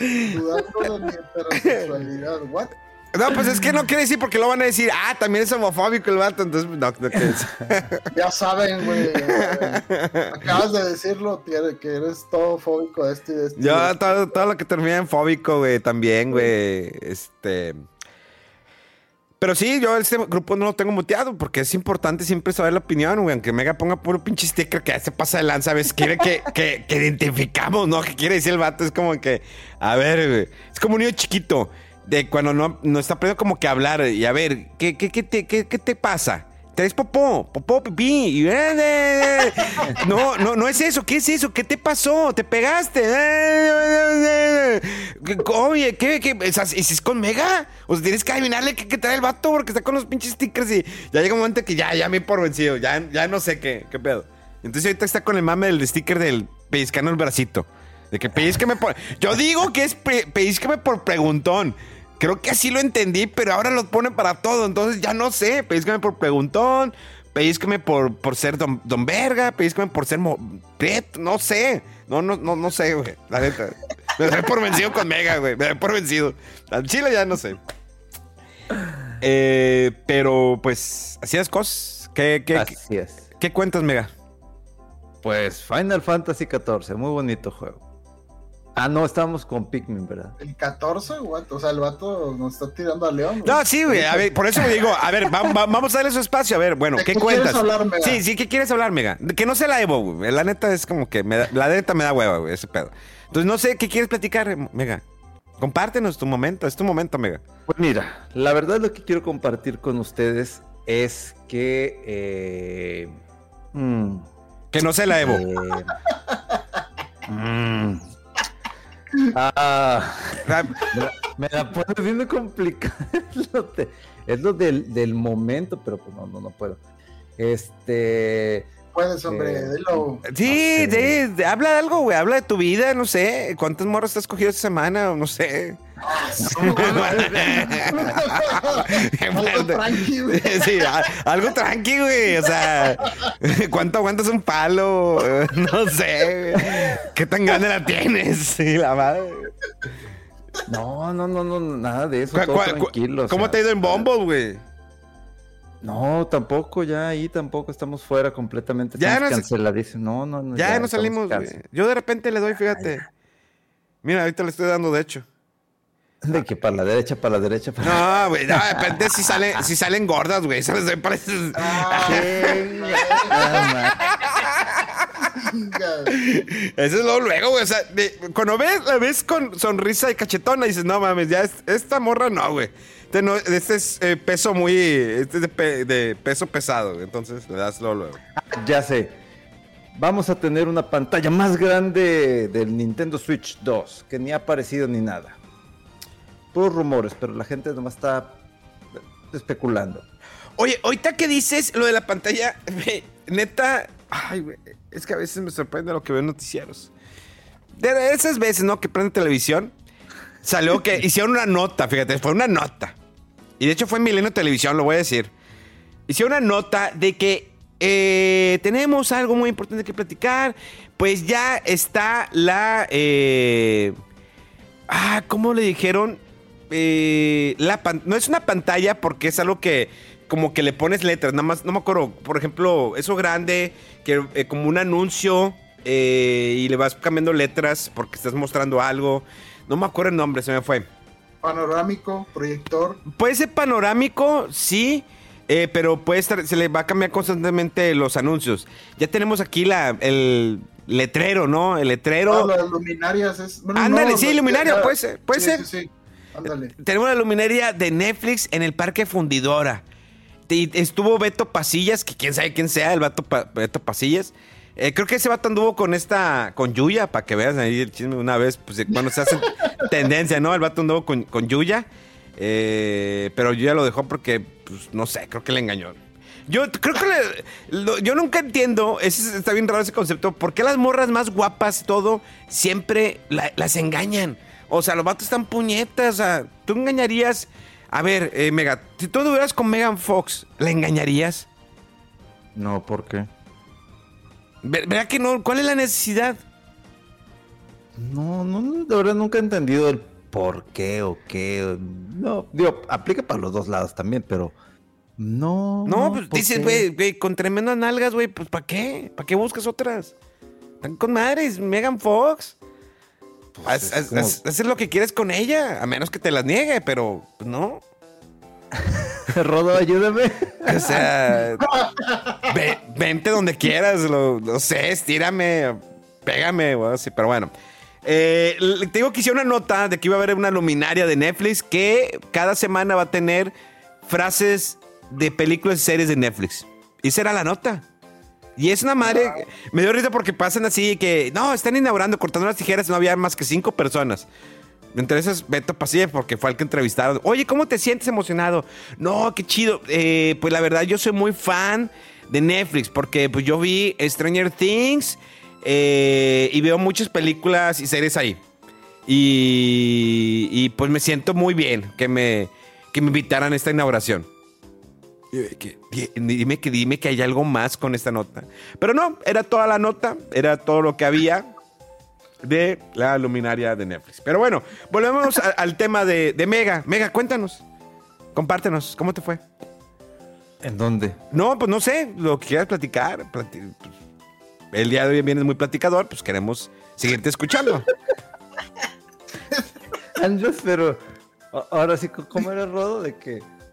¿What? No, pues es que no quiere decir porque lo van a decir, ah, también es homofóbico el vato, entonces no, no decir. Ya saben, güey. Acabas de decirlo, que que eres todo fóbico de esto y de de Yo todo, todo lo que termina en fóbico, güey, también, güey. Este. Pero sí, yo este grupo no lo tengo muteado porque es importante siempre saber la opinión, güey. Aunque Mega ponga puro pinche sticker que se pasa de lanza, ¿ves? Quiere que, que, que identificamos, ¿no? Que quiere decir el vato. Es como que, a ver, güey. Es como un niño chiquito de cuando no, no está aprendiendo como que hablar. Y a ver, ¿qué, qué, qué, te, qué, qué te pasa? ¿Traes popó? ¿Popó, pipí? No, no, no es eso. ¿Qué es eso? ¿Qué te pasó? ¿Te pegaste? Oye, ¿qué? qué? ¿Es así- ¿Es con Mega? O sea, tienes que adivinarle qué, trae el vato porque está con los pinches stickers y ya llega un momento que ya, ya me di por vencido. Ya, ya no sé qué, qué pedo. Entonces ahorita está con el mame del sticker del pellizcano el bracito. De que pellizqueme por... Yo digo que es pe- pellizqueme por preguntón. Creo que así lo entendí, pero ahora lo pone para todo. Entonces ya no sé. Pellizqueme por preguntón. Pellizqueme por, por ser don, don Verga. Pellizqueme por ser mo-. No sé. No, no, no, no sé, güey. La neta. Me doy por vencido con Mega, güey. Me doy por vencido. Al Chile ya no sé. Eh, pero pues, así cosas. ¿Qué, qué, qué, Así es. qué cuentas, Mega? Pues Final Fantasy XIV, muy bonito juego. Ah, no, estábamos con Pikmin, ¿verdad? El 14, what? O sea, el vato nos está tirando a León. güey. No, sí, güey. A ver, por eso me digo, a ver, va- va- vamos a darle su espacio. A ver, bueno, ¿De ¿qué qué cuentas? quieres hablar, Mega? Sí, sí, ¿qué quieres hablar, Mega? Que no sea la Evo, güey. La neta es como que me da- la neta me da hueva, güey, ese pedo. Entonces, no sé, ¿qué quieres platicar, Mega? Compártenos tu momento, es tu momento, Mega. Pues mira, la verdad lo que quiero compartir con ustedes es que... eh, mm, Que no sea la Evo. eh, mm, ah, me la, me la pone bien complicada. Es lo, de- es lo del, del momento, pero pues no, no, no puedo. Este... Puedes, hombre, Eh, dilo. Sí, No sé. habla de algo, güey. Habla de tu vida, no sé. ¿Cuántos morros te has cogido esta semana? O no sé. Algo tranqui, güey. Sí, algo tranqui, güey. O sea, ¿cuánto aguantas un palo? No sé. ¿Qué tan grande la tienes? Sí, la madre. No, no, no, no, nada de eso. ¿Cuál- todo o ¿Cómo sea, te ha ido en Bumble, güey? No, tampoco, ya ahí tampoco estamos fuera completamente. Ya Ya no se- canceladísimo. No, no, no. Ya, no estamos salimos, güey. Yo de repente le doy, fíjate. Mira, ahorita le estoy dando, de hecho. De que para la derecha, para la derecha, para No, güey, no, de repente si salen, si salen gordas, güey. ¿Sabes? Me parece... Nada Eso es luego, luego, güey. O sea, de- cuando ves, la ves con sonrisa y cachetona, dices, no mames, ya es- esta morra no, güey. Este, no, este es eh, peso muy. Este es de, pe- de peso pesado, güey. Entonces le das luego, luego. Ya sé. Vamos a tener una pantalla más grande del Nintendo Switch 2, que ni ha aparecido ni nada. Puros rumores, pero la gente nomás está especulando. Oye, ahorita que dices lo de la pantalla, neta. Ay, güey. Es que a veces me sorprende lo que veo en noticieros. De esas veces, ¿no? Que prende televisión. Salió que hicieron una nota, fíjate, fue una nota. Y de hecho fue en Milenio Televisión, lo voy a decir. Hicieron una nota de que eh, tenemos algo muy importante que platicar. Pues ya está la. eh, ah, ¿cómo le dijeron? Eh, la pan- no es una pantalla porque es algo que como que le pones letras, nada más, no me acuerdo, por ejemplo, eso grande, que eh, como un anuncio eh, y le vas cambiando letras porque estás mostrando algo. No me acuerdo el nombre, se me fue. Panorámico, proyector. Puede ser panorámico, sí, eh, pero puede estar, se le va a cambiar constantemente los anuncios. Ya tenemos aquí la, el letrero, ¿no? El letrero. Ah, las luminarias es. bueno, Ándale, sí, luminaria, puede ser, puede sí, ser. Sí, sí. Ándale. Tenemos la luminaria de Netflix en el Parque Fundidora. Y estuvo Beto Pasillas, que quién sabe quién sea, el Pa- Beto Pasillas. Eh, creo que ese vato anduvo con esta, con Yuya, para que veas ahí el chisme una vez, pues cuando se hace tendencia, ¿no? El vato anduvo con, con Yuya, eh, pero Yuya lo dejó porque, pues, no sé, creo que le engañó. Yo creo que le- lo- yo nunca entiendo, ese, está bien raro ese concepto, ¿por qué las morras más guapas todo siempre la- las engañan? O sea, los vatos están puñetas, o sea, tú engañarías... A ver, eh, Mega, si tú anduvieras con Megan Fox, ¿la engañarías? No, ¿por qué? Ver- ¿Verdad que no? ¿Cuál es la necesidad? No, no, de verdad nunca he entendido el por qué o qué. No, digo, aplica para los dos lados también, pero no. No, pues ¿por dices, güey, güey, con tremendas nalgas, güey, pues ¿para qué? ¿Para qué buscas otras? Están con madres, Megan Fox. Haz, es haz- como- haz- haces lo que quieres con ella, a menos que te las niegue, pero pues, no. Rodo, ayúdame. O sea, ve- vente donde quieras, lo, no sé, estírame, pégame, o así, pero bueno. Eh, le- te digo que hice una nota de que iba a haber una luminaria de Netflix que cada semana va a tener frases de películas y series de Netflix. Y esa era la nota. Y es una madre. Me dio risa porque pasan así que. No, están inaugurando, cortando las tijeras. No había más que cinco personas. Entre esas, Beto Pasilla, porque fue al que entrevistaron. Oye, ¿cómo te sientes emocionado? No, qué chido. Eh, pues la verdad, yo soy muy fan de Netflix porque pues yo vi Stranger Things eh, y veo muchas películas y series ahí. Y, y, pues me siento muy bien que me, que me invitaran a esta inauguración. Que- Dime que, dime que hay algo más con esta nota. Pero no, era toda la nota, era todo lo que había de la luminaria de Netflix. Pero bueno, volvemos a- al tema de, de Mega. Mega, cuéntanos, compártenos, ¿cómo te fue? ¿En dónde? No, pues no sé, lo que quieras platicar. plati- pues, el día de hoy vienes muy platicador, pues queremos seguirte escuchando. Andrés, pero ahora sí, ¿cómo era Rodo? De que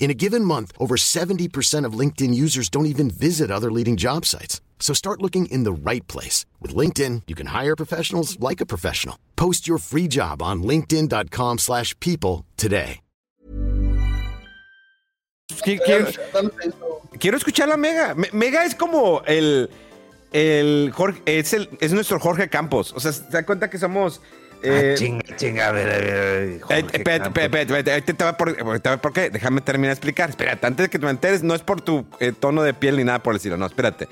In a given month, over 70% of LinkedIn users don't even visit other leading job sites. So start looking in the right place. With LinkedIn, you can hire professionals like a professional. Post your free job on linkedin.com/people slash people today. quiero, quiero escuchar la Mega. Mega es como el, el Jorge, es, el, es nuestro Jorge Campos. O sea, se da cuenta que somos... eh, Ah, chinga, chinga, a ver, a ver, a ver, Jorge Eh, espérate, espérate, por, qué. Déjame terminar de explicar. Espérate, antes de que te me enteres, no es por tu eh, tono de piel ni nada por el estilo. No, espérate.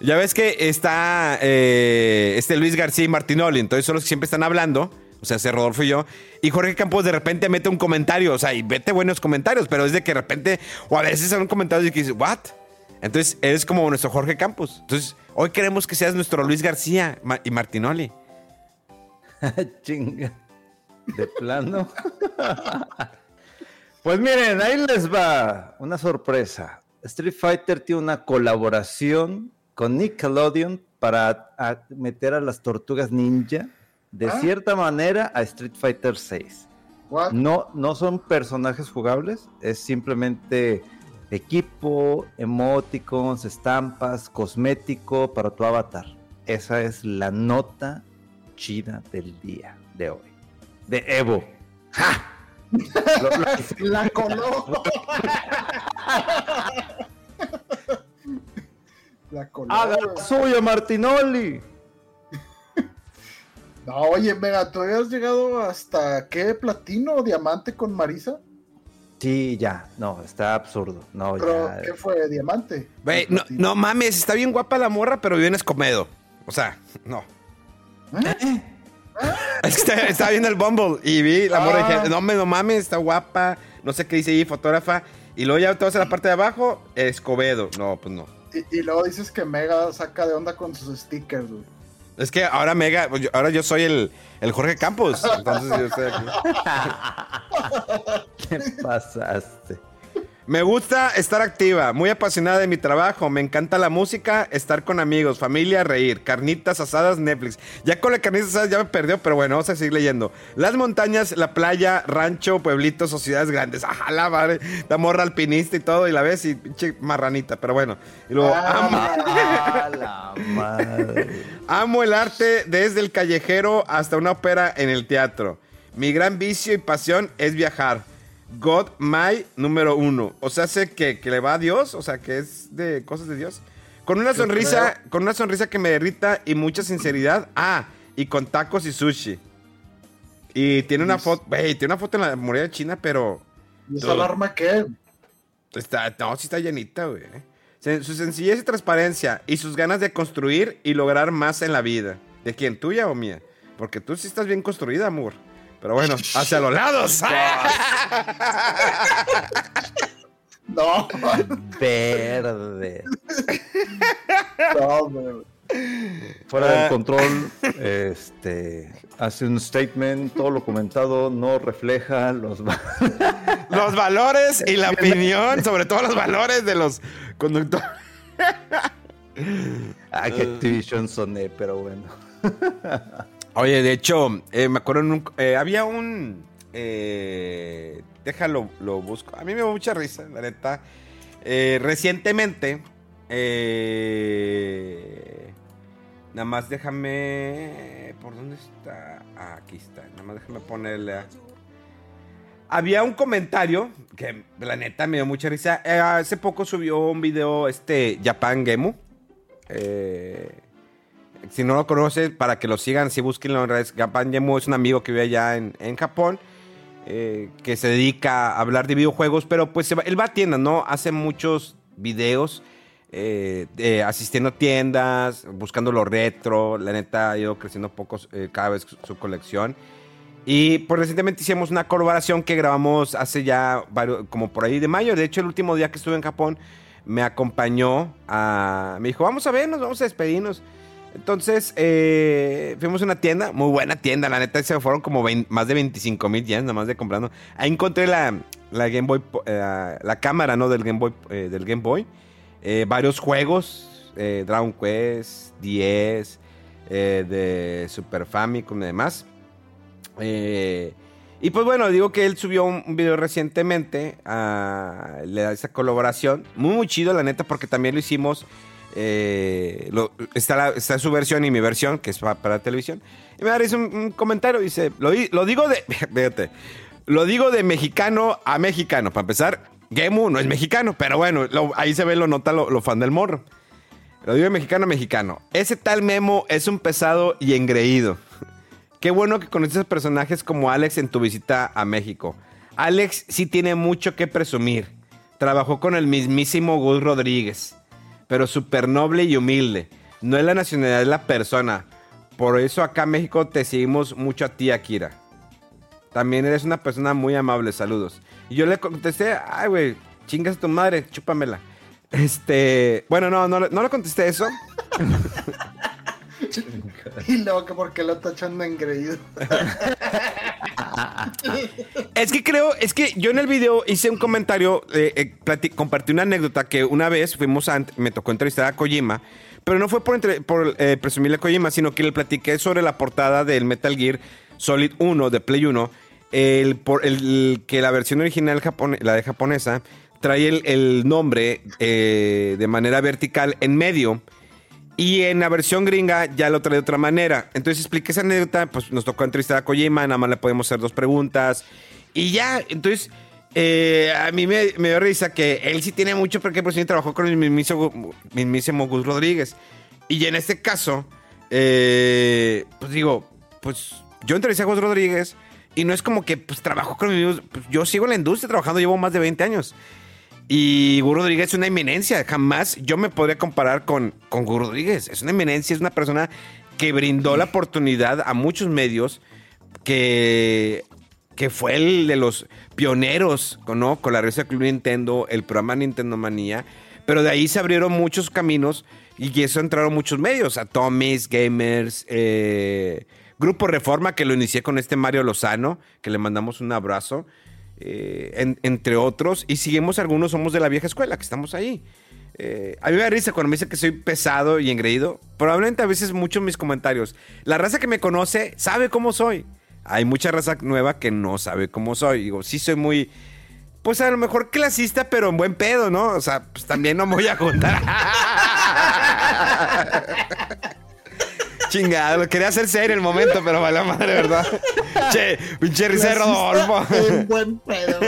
Ya ves que está eh, este Luis García y Martinoli, entonces son los que siempre están hablando. O sea, ese Rodolfo y yo. Y Jorge Campos de repente mete un comentario. O sea, y vete buenos comentarios, pero es de que de repente, o a veces son comentarios y que dices, ¿what? Entonces, eres como nuestro Jorge Campos. Entonces, hoy queremos que seas nuestro Luis García y Martinoli. Chinga. De plano. pues miren, ahí les va una sorpresa. Street Fighter tiene una colaboración con Nickelodeon para a- meter a las tortugas ninja de Ah. cierta manera a Street Fighter 6. What? No, no son personajes jugables, es simplemente equipo, emoticons, estampas, cosmético para tu avatar. Esa es la nota chida del día de hoy. De Evo. ¡Ja! Lo- lo- La coló. La coló. ¡Haga la suya, Martinoli! No, oye, Mega, ¿tú habías llegado hasta qué platino o diamante con Marisa? Sí, ya, no, está absurdo. No, Pero, ya. ¿qué fue? ¿Diamante? Güey, ¿O no, no mames, está bien guapa la morra, pero vive en Escomedo. O sea, no. ¿Eh? Es que estaba, estaba viendo el Bumble y vi la morra y Ah. dije, no, me, no mames, está guapa. No sé qué dice ahí, fotógrafa. Y luego ya te vas a la parte de abajo, Escobedo. No, pues no. Y, y luego dices que Mega saca de onda con sus stickers, güey. Es que ahora Mega, yo- ahora yo soy el, el Jorge Campos. Entonces yo estoy aquí. ¿Qué pasaste? Me gusta estar activa, muy apasionada de mi trabajo. Me encanta la música, estar con amigos, familia, reír. Carnitas asadas, Netflix. Ya con la carnitas asadas ya me perdió, pero bueno, vamos a seguir leyendo. Las montañas, la playa, rancho, pueblitos, sociedades grandes. Ajá, la madre, la morra alpinista y todo, y la ves y pinche marranita, pero bueno. Y luego, amo, ¡Ah, la madre! amo el arte desde el callejero hasta una ópera en el teatro. Mi gran vicio y pasión es viajar. God My número uno. O sea, sé que, que le va a Dios, o sea, que es de cosas de Dios. Con una sonrisa, con una sonrisa que me derrita y mucha sinceridad. Ah, y con tacos y sushi. Y tiene una foto, güey, tiene una foto en la muralla china, pero ¿Y esa alarma qué? Está, no, sí está llenita, güey. Su sencillez y transparencia y sus ganas de construir y lograr más en la vida. ¿De quién? ¿Tuya o mía? Porque tú sí estás bien construida, amor. Pero bueno, hacia los lados. No, Verde. no. Fuera Ah. del control, este, hace un statement, todo lo comentado no refleja los... va- los valores y la opinión, sobre todo los valores de los conductores. Ah, que Activision soné, pero bueno. Oye, de hecho, eh, me acuerdo en eh, había un... eh, déjalo, lo busco. A mí me dio mucha risa, la neta. Eh, recientemente... nada más déjame... ¿Por dónde está? Ah, aquí está. Nada más déjame ponerle... Había un comentario que la neta me dio mucha risa. Hace poco subió un video este Japan Gemu. Eh, si no lo conoces, para que lo sigan, si búsquenlo en redes. Japan Gemu es un amigo que vive allá en, en Japón. eh, que se dedica a hablar de videojuegos, pero pues va- él va a tiendas, ¿no? Hace muchos videos eh, asistiendo a tiendas, buscando lo retro. La neta ha ido creciendo poco eh, cada vez su, su colección. Y pues recientemente hicimos una colaboración que grabamos hace ya varios, como por ahí de mayo. De hecho, el último día que estuve en Japón me acompañó. Me dijo, vamos a vernos, vamos a despedirnos. Entonces, eh, fuimos a una tienda, muy buena tienda, la neta, se fueron como 20 más de 25 mil yens, nada más de comprando. Ahí encontré la, la Game Boy, eh, la cámara, ¿no? Del Game Boy, eh, del Game Boy. Varios juegos, Dragon Quest, 10, eh, de Super Famicom y demás. Y pues bueno, digo que él subió un, video recientemente a le da esa colaboración. Muy, muy chido, la neta, porque también lo hicimos. Eh, está, su versión y mi versión, que es pa- para, televisión. Y me risa un, un comentario, dice, lo, di- lo digo de, fíjate, lo digo de mexicano a mexicano. Para empezar, Gemu no es mexicano, pero bueno, ahí se ve, lo nota lo, lo fan del morro. Lo digo de mexicano a mexicano. Ese tal Memo es un pesado y engreído. Qué bueno que conoces personajes como Alex en tu visita a México. Alex sí tiene mucho que presumir. Trabajó con el mismísimo Gus Rodríguez, pero súper noble y humilde. No es la nacionalidad, es la persona. Por eso acá en México te seguimos mucho a ti, Akira. También eres una persona muy amable, saludos. Y yo le contesté, ay, güey, chingas a tu madre, chúpamela. Este, bueno, no, no, no le contesté eso. Y luego que porque lo tachan de engreído. Es que creo, es que yo en el video hice un comentario, eh, eh, compartí una anécdota que una vez fuimos a, me tocó entrevistar a Kojima, pero no fue por, entre- por eh, presumirle a Kojima, sino que le platiqué sobre la portada del Metal Gear Solid 1 de Play 1, el, por, el- que la versión original, japone- la de japonesa, trae el, el nombre de manera vertical en medio. Y en la versión gringa ya lo trae de otra manera. Entonces expliqué esa anécdota, pues nos tocó entrevistar a Kojima, nada más le podemos hacer dos preguntas. Y ya, entonces, eh, a mí me, me dio risa que él sí tiene mucho porque sí trabajó con el mismísimo, mismísimo Gus Rodríguez. Y en este caso, eh, pues digo, pues yo entrevisté a Gus Rodríguez y no es como que pues trabajó con mismo, pues, yo sigo en la industria trabajando, llevo más de 20 años. Y Gus Rodríguez es una eminencia. Jamás yo me podría comparar con, con Gus Rodríguez. Es una eminencia, es una persona que brindó la oportunidad a muchos medios, que, que fue el de los pioneros ¿no? con la revista Club Nintendo, el programa Nintendo Manía. Pero de ahí se abrieron muchos caminos y eso entraron muchos medios, Atomics, Gamers, eh, Grupo Reforma, que lo inicié con este Mario Lozano, que le mandamos un abrazo, eh, en- entre otros. Y seguimos algunos, somos de la vieja escuela, que estamos ahí. Eh, a mí me risa cuando me dice que soy pesado y engreído. Probablemente a veces mucho en mis comentarios. La raza que me conoce sabe cómo soy. Hay mucha raza nueva que no sabe cómo soy. Digo, sí soy muy... Pues a lo mejor clasista, pero en buen pedo, ¿no? O sea, pues también no me voy a juntar. Chingado, quería hacer serio el momento, pero vale madre, ¿verdad? Che, pinche risa de Rodolfo. En buen pedo.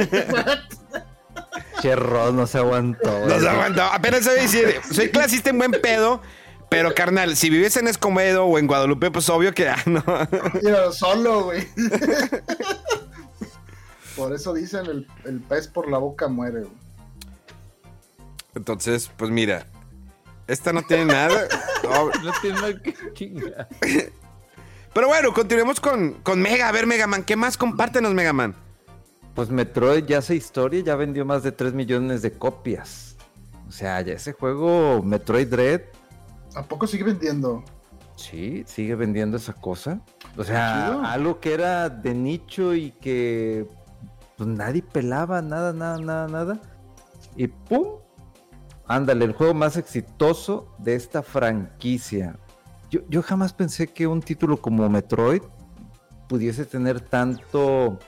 Che, Rod no se aguantó. No se aguantó. Apenas sabía decir, soy clasista en buen pedo, pero carnal, si vives en Escobedo o en Guadalupe, pues obvio que ah, no. Mira, solo, güey. Por eso dicen el, el pez por la boca muere, güey. Entonces, pues mira, esta no tiene nada. No, No tiene nada que chingar. Pero bueno, continuemos con, con Mega. A ver, Mega Man, ¿qué más? Compártenos, Mega Man. Pues Metroid ya hace historia, ya vendió más de 3 millones de copias. O sea, ya ese juego, Metroid Dread, ¿A poco sigue vendiendo? sí, sigue vendiendo esa cosa. O sea, algo que era de nicho y que pues, nadie pelaba, nada, nada, nada, nada. Y ¡pum! Ándale, el juego más exitoso de esta franquicia. Yo, yo jamás pensé que un título como Metroid pudiese tener tanto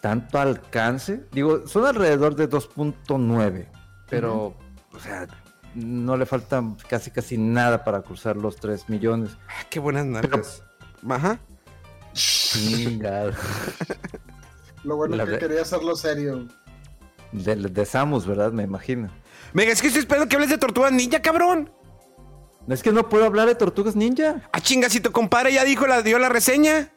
tanto alcance. Digo, son alrededor de 2.9, pero, o sea, no le falta casi casi nada para cruzar los 3 millones. Ah, qué buenas nalgas. Ajá. Chingado. Lo bueno La que quería hacerlo serio. De, de Samus, ¿verdad? Me imagino. Mega, es que estoy esperando que hables de Tortugas Ninja, cabrón. No es que no puedo hablar de Tortugas Ninja. Ah, chinga, si tu compadre ya dijo, la dio la reseña.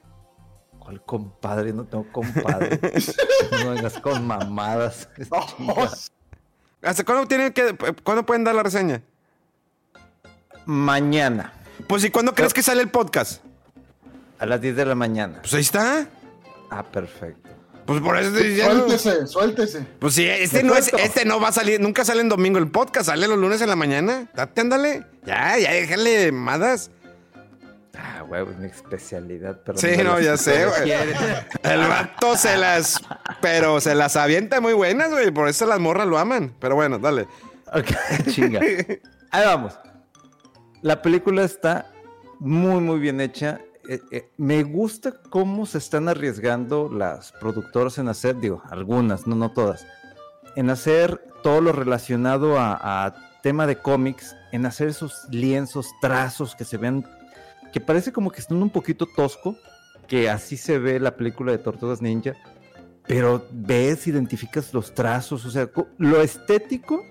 ¿Cuál compadre? No tengo compadre. no vengas con mamadas. Chinga. ¿Hasta cuándo tienen que, cuándo pueden dar la reseña? Mañana, Pues, ¿y cuándo crees que sale el podcast? a las 10 de la mañana. Pues ahí está. Ah, perfecto. Pues por eso estoy diciendo. Suéltese, suéltese. Pues sí, este no, es, este no va a salir, nunca sale en domingo el podcast, sale los lunes en la mañana. Date, ándale. Ya, ya, déjale madas. Ah, güey, es mi especialidad. Pero Sí, no, ya sé, güey. El vato se las. Pero se las avienta muy buenas, güey. Por eso las morras lo aman. Pero bueno, dale. Ok, chinga. Ahí vamos. La película está muy, muy bien hecha. Eh, eh, me gusta cómo se están arriesgando las productoras en hacer, digo, algunas, no, no todas, en hacer todo lo relacionado a, tema de cómics, en hacer esos lienzos, trazos que se ven, que parece como que están un poquito tosco, que así se ve la película de Tortugas Ninja, pero ves, identificas los trazos, o sea, lo estético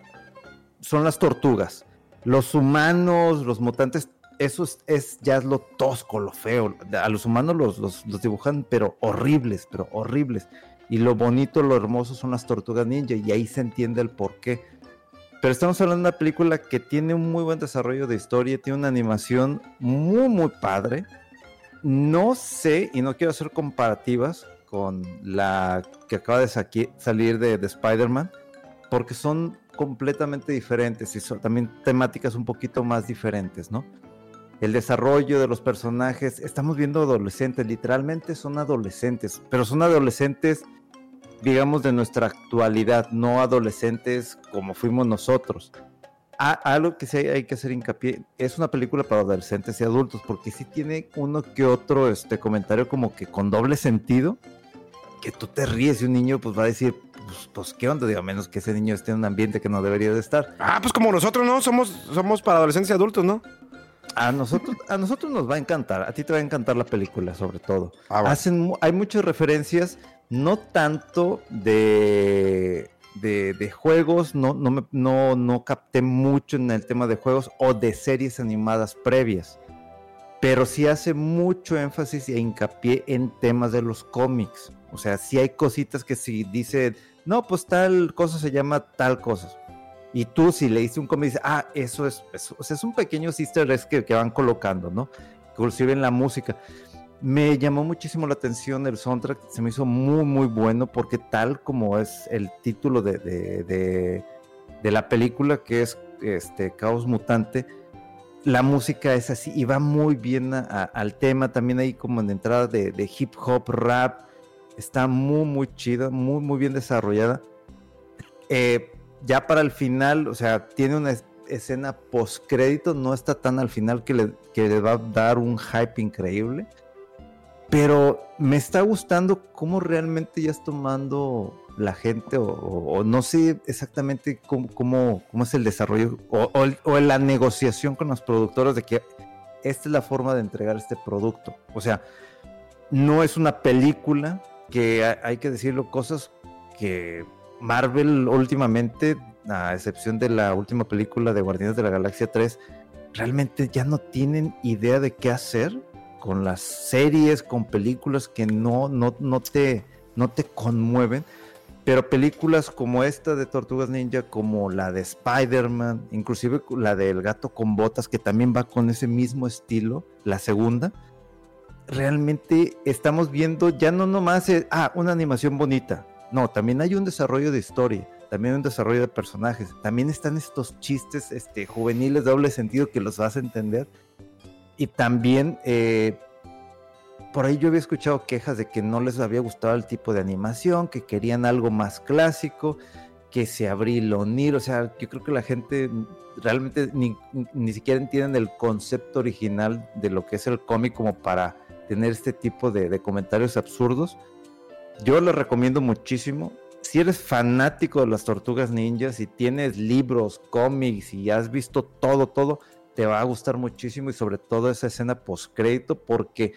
son las tortugas. Los humanos, los mutantes, eso es, ya es lo tosco, lo feo. A los humanos los, los- dibujan, pero horribles, pero horribles. Y lo bonito, lo hermoso son las tortugas ninja, y ahí se entiende el por qué. Pero estamos hablando de una película que tiene un muy buen desarrollo de historia, tiene una animación muy, muy padre. No sé, y no quiero hacer comparativas con la que acaba de salir de, de Spider-Man, porque son completamente diferentes y son también temáticas un poquito más diferentes, ¿no? El desarrollo de los personajes, estamos viendo adolescentes, literalmente son adolescentes, pero son adolescentes, digamos, de nuestra actualidad, no adolescentes como fuimos nosotros. A- algo que sí hay que hacer hincapié, es una película para adolescentes y adultos, porque sí tiene uno que otro este, comentario como que con doble sentido, que tú te ríes y un niño pues va a decir, pues, pues, qué onda, digo, menos que ese niño esté en un ambiente que no debería de estar. Ah, pues como nosotros, ¿no? Somos, somos para adolescentes y adultos, ¿no? A nosotros, a nosotros nos va a encantar, a ti te va a encantar la película sobre todo. Ah, bueno. Hacen, hay muchas referencias, no tanto de, de, de juegos, no, no, me- no, no capté mucho en el tema de juegos o de series animadas previas, pero sí hace mucho énfasis e hincapié en temas de los cómics. O sea, sí hay cositas que si dice, no, pues tal cosa se llama tal cosa. Y tú si leíste un cómic dices, ah, eso es, eso- o sea, es un pequeño easter egg que, que van colocando, ¿no? Inclusive en la música. Me llamó muchísimo la atención el soundtrack, se me hizo muy, muy bueno porque tal como es el título de, de, de- de la película que es este Caos Mutante, la música es así y va muy bien a- al tema, también ahí como en entrada de, de hip hop, rap, está muy muy chida, muy muy bien desarrollada. Eh, ya para el final, o sea, tiene una es- escena post crédito, no está tan al final que le, que le va a dar un hype increíble. Pero me está gustando cómo realmente ya es tomando la gente, o, o- o no sé exactamente cómo, cómo, cómo es el desarrollo, o, o la negociación con los productores de que esta es la forma de entregar este producto. O sea, no es una película que ha- hay que decirlo, cosas que Marvel últimamente, a excepción de la última película de Guardianes de la Galaxia 3, realmente ya no tienen idea de qué hacer con las series, con películas que no, no, no, te, no te conmueven. Pero películas como esta de Tortugas Ninja, como la de Spider-Man, inclusive la del gato con botas, que también va con ese mismo estilo, la segunda, realmente estamos viendo ya no nomás, eh, ah, una animación bonita. No, también hay un desarrollo de historia, también un desarrollo de personajes, también están estos chistes este, juveniles doble sentido que los vas a entender. Y también, eh, por ahí yo había escuchado quejas de que no les había gustado el tipo de animación, que querían algo más clásico, que se Abril O'Neill, o sea, yo creo que la gente realmente ni, ni siquiera entienden el concepto original de lo que es el cómic como para tener este tipo de comentarios absurdos. Yo lo recomiendo muchísimo. Si eres fanático de las tortugas ninjas, si tienes libros, cómics y has visto todo, todo, te va a gustar muchísimo y sobre todo esa escena post crédito porque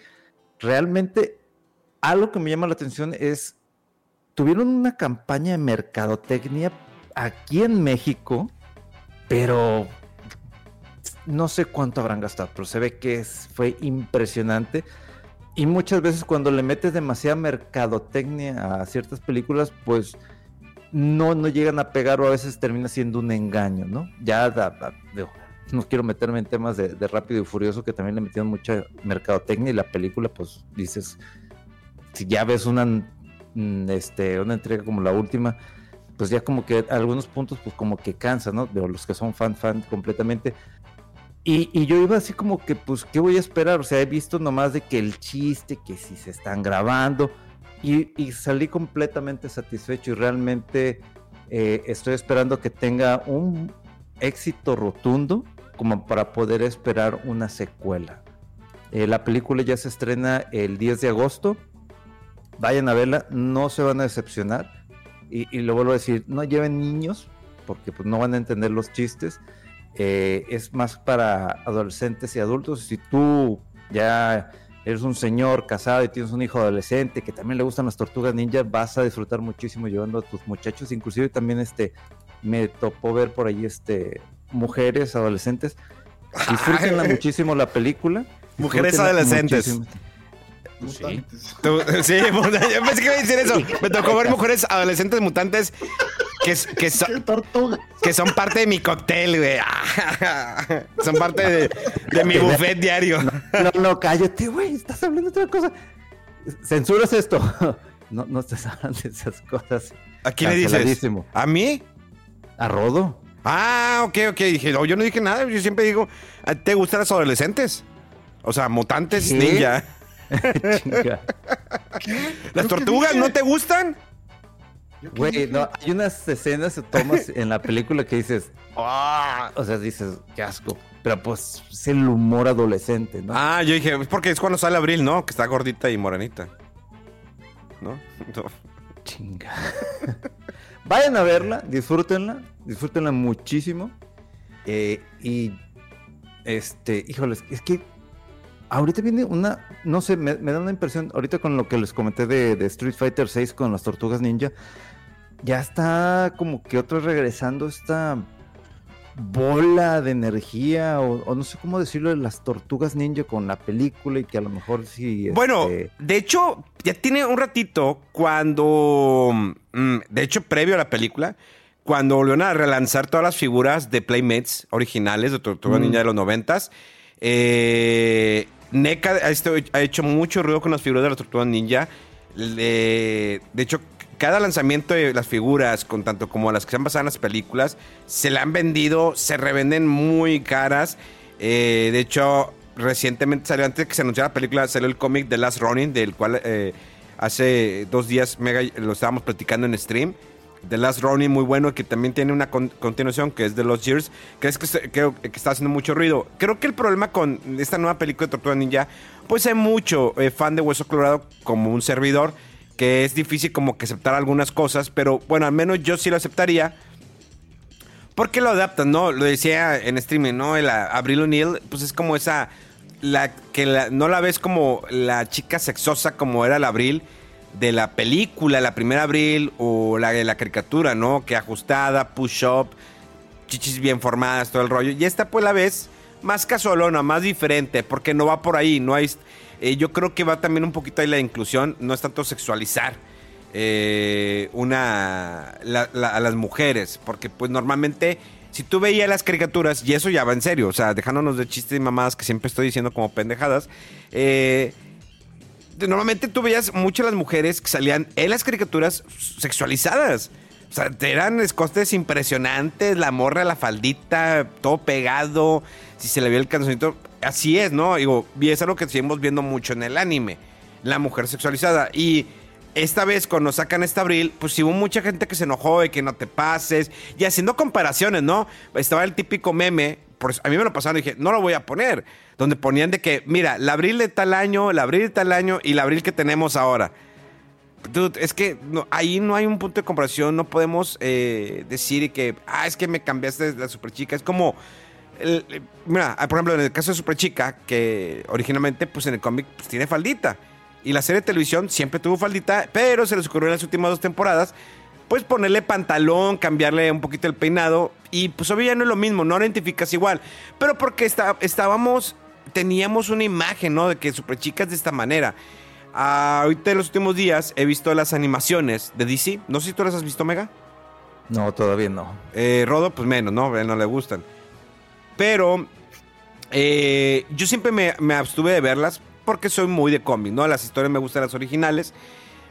realmente algo que me llama la atención es tuvieron una campaña de mercadotecnia aquí en México, pero no sé cuánto habrán gastado, pero se ve que fue impresionante. Y muchas veces cuando le metes demasiada mercadotecnia a ciertas películas, pues no, no llegan a pegar o a veces termina siendo un engaño, ¿no? Ya da- no quiero meterme en temas de, de Rápido y Furioso, que también le metieron mucha mercadotecnia y la película, pues dices, si ya ves una, mm, este, una entrega como la última, pues ya como que algunos puntos, pues como que cansa, ¿no? De los que son fan, fan completamente. Y, y yo iba así como que, pues, ¿qué voy a esperar? O sea, he visto nomás de que el chiste, que si se están grabando, y, y salí completamente satisfecho y realmente eh, estoy esperando que tenga un éxito rotundo como para poder esperar una secuela. Eh, la película ya se estrena el 10 de agosto. Vayan a verla, no se van a decepcionar. Y, y lo vuelvo a decir, no lleven niños porque pues, no van a entender los chistes. Eh, es más para adolescentes y adultos. Si tú ya eres un señor casado y tienes un hijo adolescente que también le gustan las tortugas ninja, vas a disfrutar muchísimo llevando a tus muchachos. Inclusive también este me topó ver por ahí este mujeres adolescentes. Disfrútenla muchísimo la película. Mujeres adolescentes. muchísimo. Mutantes. Tú- sí, yo pensé que iba a decir eso. Me tocó ver mujeres adolescentes mutantes que, que, so- que son parte de mi cóctel, güey. Son parte de, de mi buffet diario. No, no, cállate, güey, estás hablando de otra cosa. Censuras esto. No, no estás hablando de esas cosas. ¿A quién le dices? ¿A mí? A Rodo. Ah, ok, ok. Dije, no, yo no dije nada. Yo siempre digo, ¿a ti ¿te gustan los adolescentes? O sea, mutantes ¿Qué? ninja. Chinga. ¿Las tortugas no te gustan? ¿Yo qué Güey, no, hay unas escenas o tomas en la película que dices, "Ah", o sea, dices, qué asco. Pero pues es el humor adolescente, ¿no? Ah, yo dije, es porque es cuando sale Abril, ¿no? Que está gordita y morenita. ¿No? No. Chinga. Vayan a verla, disfrútenla, disfrútenla muchísimo. Eh, y este, híjoles, es que ahorita viene una, no sé, me, me da una impresión, ahorita con lo que les comenté de, de Street Fighter 6 con las tortugas ninja, ya está como que otra regresando esta bola de energía, o, o no sé cómo decirlo, de las tortugas ninja con la película y que a lo mejor sí. Bueno, este, de hecho, ya tiene un ratito cuando. mm, de hecho, previo a la película, cuando volvieron a relanzar todas las figuras de Playmates originales de Tortuga Mm. Ninja de los noventas. Eh, NECA ha, hecho mucho ruido con las figuras de la Tortuga Ninja. De hecho, cada lanzamiento de las figuras, con tanto como las que se han basado en las películas, se la han vendido, se revenden muy caras. Eh, de hecho, recientemente salió, antes de que se anunciara la película, salió el cómic The Last Running, del cual eh, hace dos días Mega lo estábamos platicando en stream. The Last Running, muy bueno, que también tiene una con- continuación que es The Lost Years, que que, creo que está haciendo mucho ruido. Creo que el problema con esta nueva película de Tortuga Ninja, pues hay mucho eh, fan de Hueso Colorado como un servidor, que es difícil como que aceptar algunas cosas, pero bueno, al menos yo sí lo aceptaría. Porque lo adaptan, ¿no? Lo decía en streaming, ¿no? El Abril O'Neill, pues es como esa. La, que no la ves como la chica sexosa como era la Abril de la película, la primera Abril, o la de la caricatura, ¿no? Que ajustada, push-up, chichis bien formadas, todo el rollo. Y esta, pues la ves más casualona, más diferente, porque no va por ahí, no hay. eh, yo creo que va también un poquito ahí la inclusión, no es tanto sexualizar eh, una a las mujeres, porque pues normalmente si tú veías las caricaturas, y eso ya va en serio, o sea, dejándonos de chistes y mamadas que siempre estoy diciendo como pendejadas, eh, normalmente tú veías mucho a las mujeres que salían en las caricaturas sexualizadas. O sea, eran escotes impresionantes, la morra, la faldita, todo pegado, si se le veía el calzoncito. Así es, ¿no? Digo, y es algo que seguimos viendo mucho en el anime, la mujer sexualizada. Y esta vez cuando sacan esta abril, pues sí hubo mucha gente que se enojó de que no te pases, y haciendo comparaciones, ¿no? Estaba el típico meme, por a mí me lo pasaron y dije, no lo voy a poner, donde ponían de que, mira, la abril de tal año, la abril de tal año y la abril que tenemos ahora. Dude, es que no- ahí no hay un punto de comparación, no podemos eh, decir que, ah, es que me cambiaste de la super chica. Es como, el- el- mira, ah, por ejemplo, en el caso de super chica, que originalmente, pues en el cómic, pues tiene faldita. Y la serie de televisión siempre tuvo faldita, pero se les ocurrió en las últimas dos temporadas, pues ponerle pantalón, cambiarle un poquito el peinado. Y pues obvio ya no es lo mismo, no identificas igual. Pero porque está- estábamos, teníamos una imagen, ¿no? De que super chica es de esta manera. Ah, ahorita en los últimos días he visto las animaciones de DC. No sé si tú las has visto, Mega. No, todavía no. Eh, Rodo, pues menos, ¿no? A él no le gustan. Pero eh, yo siempre me, me abstuve de verlas porque soy muy de cómic, ¿no? Las historias me gustan las originales.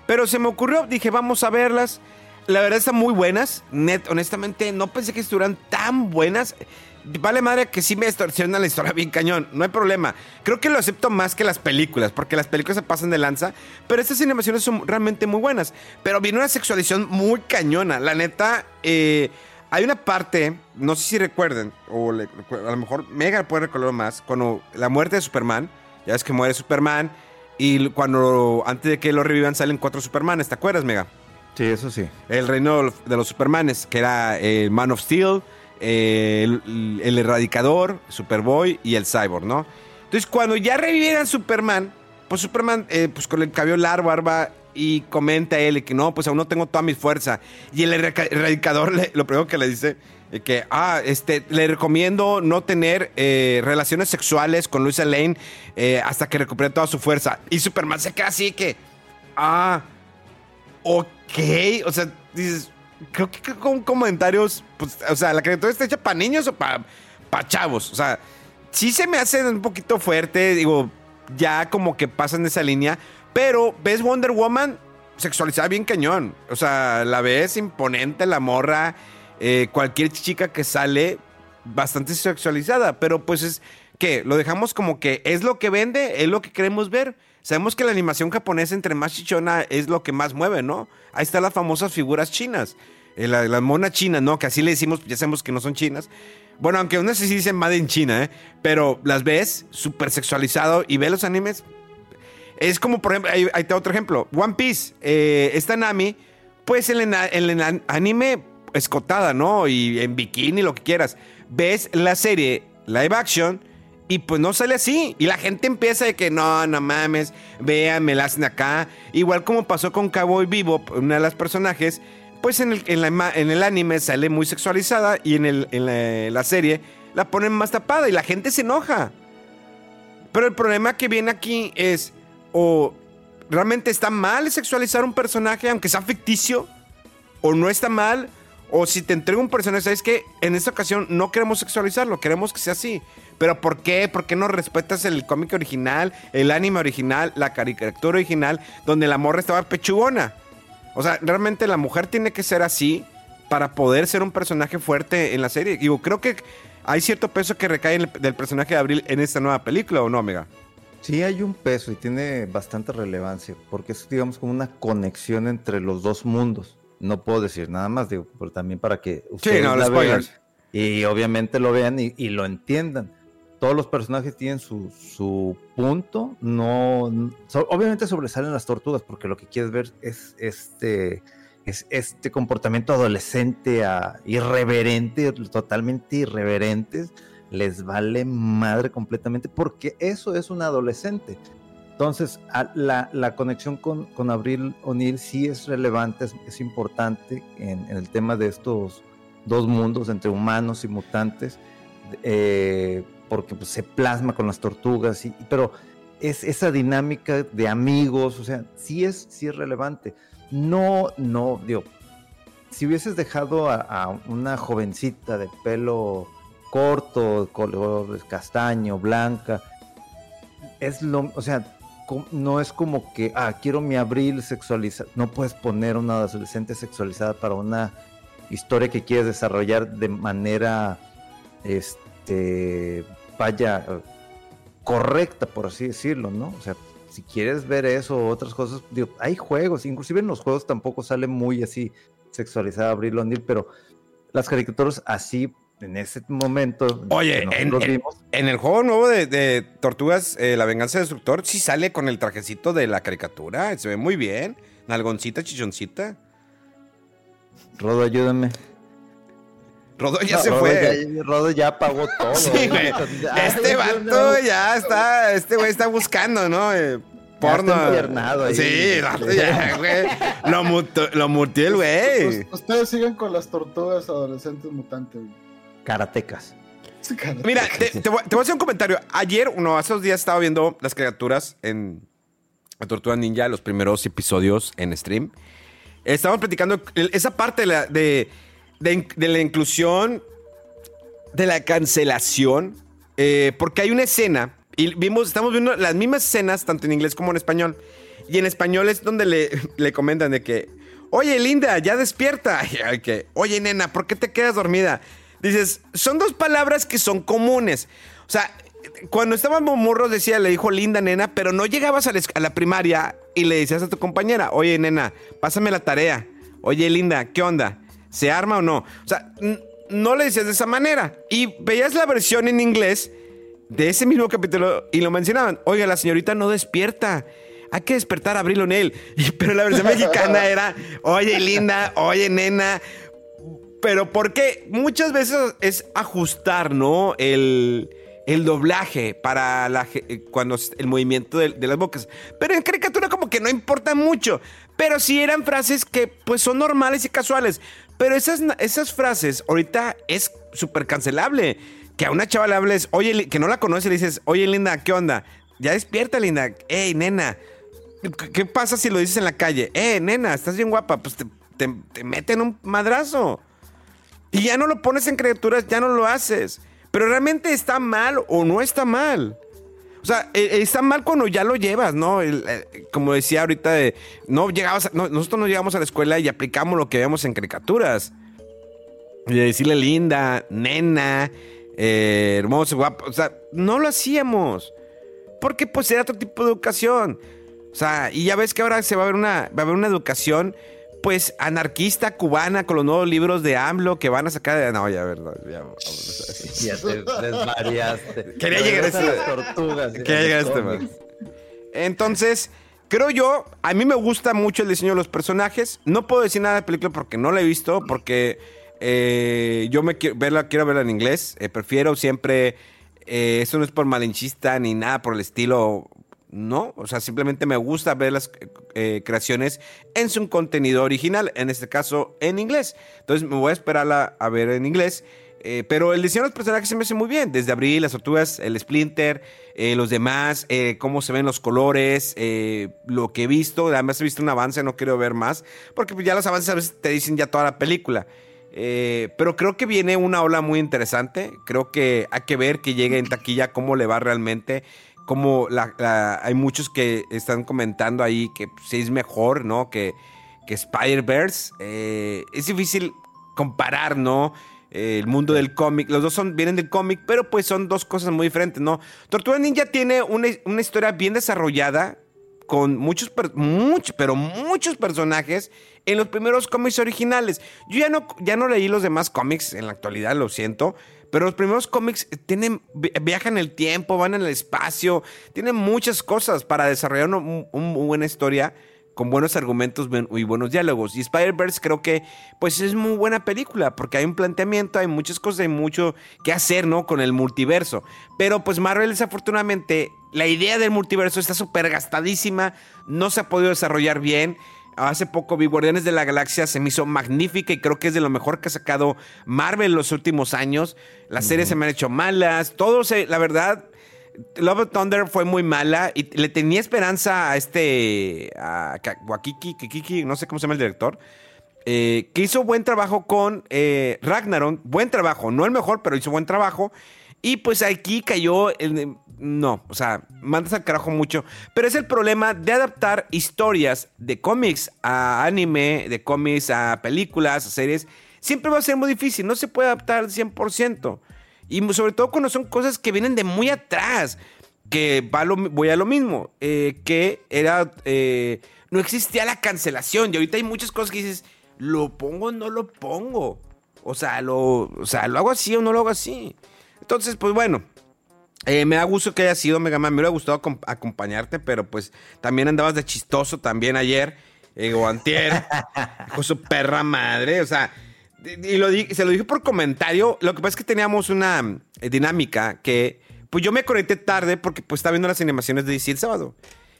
Pero se me ocurrió, dije, vamos a verlas. La verdad están muy buenas. Net, honestamente, no pensé que estuvieran tan buenas. Vale madre que sí me distorsiona la historia bien cañón. No hay problema. Creo que lo acepto más que las películas, porque las películas se pasan de lanza. Pero estas animaciones son realmente muy buenas. Pero viene una sexualización muy cañona. La neta, eh, hay una parte, no sé si recuerden, o a lo mejor Mega puede recordar más, cuando la muerte de Superman, ya ves que muere Superman, y cuando antes de que lo revivan salen cuatro Supermanes, ¿te acuerdas, Mega? Sí, eso sí. El reino de los- Supermanes, que era el Man of Steel, eh, el, el Erradicador, Superboy y el Cyborg, ¿no? Entonces, cuando ya revivieran Superman, pues Superman, eh, pues con el cabello largo, barba, y comenta él que no, pues aún no tengo toda mi fuerza. Y el erradica- Erradicador, le- lo primero que le dice, eh, que, ah, este, le recomiendo no tener eh, relaciones sexuales con Luisa Lane eh, hasta que recupere toda su fuerza. Y Superman se queda así que, ah, ok, o sea, dices, creo que con comentarios, pues, o sea, la criatura está hecha para niños o para chavos, o sea, sí se me hace un poquito fuerte, digo, ya como que pasan esa línea, pero ves Wonder Woman sexualizada bien cañón, o sea, la ves imponente, la morra, eh, cualquier chica que sale bastante sexualizada, pero pues es que lo dejamos como que es lo que vende, es lo que queremos ver. Sabemos que la animación japonesa entre más chichona es lo que más mueve, ¿no? Ahí están las famosas figuras chinas. Eh, la- las monas chinas, ¿no? Que así le decimos, ya sabemos que no son chinas. Bueno, aunque unas sí dicen Made in China, ¿eh? Pero las ves súper sexualizado y ves los animes. Es como, por ejemplo, ahí, te otro ejemplo. One Piece, eh, esta Nami, pues en el, en anime escotada, ¿no? Y en bikini, lo que quieras. Ves la serie live action y pues no sale así. Y la gente empieza de que no, no mames, vean, me la hacen acá. Igual como pasó con Cowboy Bebop, una de las personajes, pues en el, en el anime sale muy sexualizada y en, el, en la, la serie la ponen más tapada y la gente se enoja. Pero el problema que viene aquí es, o realmente está mal sexualizar un personaje, aunque sea ficticio, o no está mal, o si te entrego un personaje, sabes que en esta ocasión no queremos sexualizarlo, queremos que sea así. Pero ¿por qué? ¿Por qué no respetas el cómic original, el anime original, la caricatura original, donde la morra estaba pechugona? O sea, realmente la mujer tiene que ser así para poder ser un personaje fuerte en la serie. Digo, creo que hay cierto peso que recae el- del personaje de Abril en esta nueva película, ¿o no, amiga? Sí, hay un peso y tiene bastante relevancia, porque es, digamos, como una conexión entre los dos mundos. No puedo decir nada más, digo, pero también para que ustedes no, la spoilers. vean y obviamente lo vean y, y lo entiendan. Todos los personajes tienen su, su punto, no, so- obviamente sobresalen las tortugas, porque lo que quieres ver es este, es este comportamiento adolescente, a, irreverente, totalmente irreverentes, les vale madre completamente, porque eso es un adolescente. Entonces, a- la, la conexión con, con Abril O'Neill sí es relevante, es, es importante en, en el tema de estos dos mundos entre humanos y mutantes, eh, porque pues, se plasma con las tortugas, y, pero es esa dinámica de amigos, o sea, sí es, sí es relevante. No, no, digo, si hubieses dejado a, una jovencita de pelo corto, color castaño, blanca, es lo, o sea, no es como que, ah, quiero mi abril sexualizado. No puedes poner una adolescente sexualizada para una historia que quieres desarrollar de manera, este, vaya, eh, correcta, por así decirlo, ¿no? O sea, si quieres ver eso o otras cosas, digo, hay juegos, inclusive en los juegos tampoco sale muy así sexualizada Abril O'Neil, pero las caricaturas así, en ese momento, Oye, en, el juego nuevo de, de Tortugas, eh, La Venganza del Destructor, sí sale con el trajecito de la caricatura. Se ve muy bien. Nalgoncita, chichoncita. Rodo, ayúdame. Rodo ya No, se Rodo fue. ya- Rodo ya pagó todo. Sí, güey. Este vato no. ya está, este güey está buscando, ¿no? Eh, porno. ahí. Sí, ya, güey. Lo, muto- lo mutió el güey. Us- Ustedes siguen con las tortugas adolescentes mutantes. güey. Karatecas. Mira, te, te voy, te voy a hacer un comentario. Ayer, no, hace dos días estaba viendo las criaturas en la Tortuga Ninja, los primeros episodios en stream. Estábamos platicando esa parte de la, de, de la inclusión, de la cancelación, eh, porque hay una escena, y vimos, estamos viendo las mismas escenas, tanto en inglés como en español. Y en español es donde le, le comentan de que, oye, Linda, ya despierta. Que, oye, nena, ¿por qué te quedas dormida? Dices, son dos palabras que son comunes. O sea, cuando estábamos morros decía, le dijo linda nena, pero no llegabas a la, a la primaria y le decías a tu compañera, oye nena, pásame la tarea. Oye linda, ¿qué onda? ¿Se arma o no? O sea, no le decías de esa manera. Y veías la versión en inglés de ese mismo capítulo y lo mencionaban. Oiga, la señorita no despierta. Hay que despertar a Abril O'Neill. Pero la versión mexicana era, oye linda, oye nena. Pero porque muchas veces es ajustar, ¿no? El, el doblaje para la, eh, cuando el movimiento de, de las bocas. Pero en caricatura como que no importa mucho. Pero sí eran frases que pues son normales y casuales. Pero esas, esas frases ahorita es súper cancelable. Que a una chava le hables, oye, que no la conoce, le dices, oye, linda, ¿qué onda? Ya despierta, linda. Ey, nena. ¿Qué- ¿Qué pasa si lo dices en la calle? Eh, nena, estás bien guapa. Pues te, te, te meten un madrazo. Y ya no lo pones en criaturas, ya no lo haces. Pero realmente está mal o no está mal. O sea, eh, está mal cuando ya lo llevas, ¿no? Eh, como decía ahorita, de, no llegabas a- no, nosotros no llegamos a la escuela y aplicamos lo que vemos en caricaturas. Y de decirle linda, nena, eh, hermoso, guapo. O sea, no lo hacíamos. Porque pues era otro tipo de educación. O sea, y ya ves que ahora se va a ver una, va a haber una educación, pues, anarquista cubana con los nuevos libros de AMLO que van a sacar de. No, ya, a ver, no, ya. Ya te desvariaste. Quería llegar a este- las tortugas. Quería llegar a este, man. Entonces, creo yo, a mí me gusta mucho el diseño de los personajes. No puedo decir nada de la película porque no la he visto, porque eh, yo me quiero verla, quiero verla en inglés. Eh, prefiero siempre, eh, eso no es por malinchista ni nada por el estilo, no. O sea, simplemente me gusta ver las eh, creaciones en su contenido original, en este caso en inglés. Entonces me voy a esperarla a ver en inglés. Eh, pero el diseño de los personajes se me hace muy bien. Desde Abril, las tortugas, el Splinter, eh, los demás, eh, cómo se ven los colores, eh, lo que he visto. Además he visto un avance, no quiero ver más. Porque ya los avances a veces te dicen ya toda la película. Eh, pero creo que viene una ola muy interesante. Creo que hay que ver que llegue en taquilla cómo le va realmente. Como la, hay muchos que están comentando ahí que pues, es mejor, ¿no? Que, que Spider-Verse. Eh, es difícil comparar, ¿no? Eh, el mundo del cómic. Los dos son, vienen del cómic, pero pues son dos cosas muy diferentes, ¿no? Tortuga Ninja tiene una, una historia bien desarrollada, con muchos, muchos, pero muchos personajes en los primeros cómics originales. Yo ya no, ya no leí los demás cómics en la actualidad, lo siento. Pero los primeros cómics tienen, viajan el tiempo, van en el espacio, tienen muchas cosas para desarrollar una buena historia con buenos argumentos y buenos diálogos. Y Spider-Verse creo que pues es muy buena película porque hay un planteamiento, hay muchas cosas, hay mucho que hacer, ¿no? Con el multiverso. Pero pues Marvel desafortunadamente, la idea del multiverso está súper gastadísima, no se ha podido desarrollar bien. Hace poco vi Guardianes de la Galaxia, se me hizo magnífica y creo que es de lo mejor que ha sacado Marvel en los últimos años. Las series se me han hecho malas, todo se, la verdad, Love of Thunder fue muy mala y le tenía esperanza a este, a Wakiki, Kikiki, no sé cómo se llama el director, eh, que hizo buen trabajo con eh, Ragnarok, buen trabajo, no el mejor, pero hizo buen trabajo. Y pues aquí cayó, el, no, o sea, mandas al carajo mucho. Pero es el problema de adaptar historias de cómics a anime, de cómics a películas, a series. Siempre va a ser muy difícil, no se puede adaptar al 100%. Y sobre todo cuando son cosas que vienen de muy atrás. Que voy a lo mismo, eh, que era, eh, no existía la cancelación. Y ahorita hay muchas cosas que dices, ¿lo pongo o no lo pongo? O sea, lo, o sea, ¿lo hago así o no lo hago así? Entonces, pues bueno, eh, me da gusto que haya sido Mega Man. Me hubiera gustado acompañarte, pero pues también andabas de chistoso también ayer. Eh, o antier. con su perra madre. O sea, y lo se lo dije por comentario. Lo que pasa es que teníamos una eh, dinámica que, pues yo me conecté tarde porque pues estaba viendo las animaciones de DC el sábado.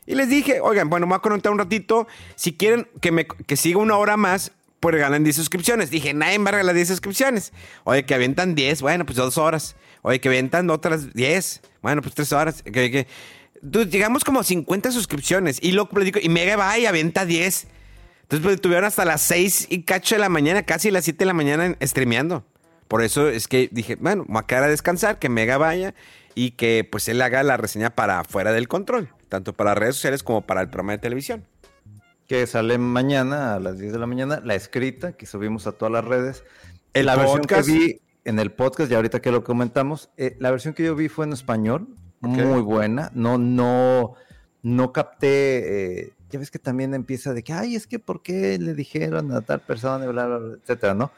Y les dije, oigan, bueno, me voy a conectar un ratito. Si quieren que, me, que siga una hora más, pues regalan 10 suscripciones. Dije, nadie va a regalar 10 suscripciones. Oye, que avientan 10, bueno, pues dos horas. Oye, que ventan otras 10. Bueno, pues 3 horas. Que, llegamos como a 50 suscripciones. Y le digo, y Mega va y aventa 10. Entonces, pues tuvieron hasta las 6 y cacho de la mañana, casi las 7 de la mañana streameando. Por eso es que dije, bueno, me a quedar a descansar, que Mega vaya y que pues él haga la reseña para fuera del control, tanto para redes sociales como para el programa de televisión. Que sale mañana a las 10 de la mañana, la escrita que subimos a todas las redes. El la podcast. versión que vi en el podcast, y ahorita que lo comentamos, eh, la versión que yo vi fue en español, muy buena. No, no, no capté. Eh, ya ves que también empieza de que, ay, es que ¿por qué le dijeron a tal persona, bla, bla, bla, etcétera, ¿no?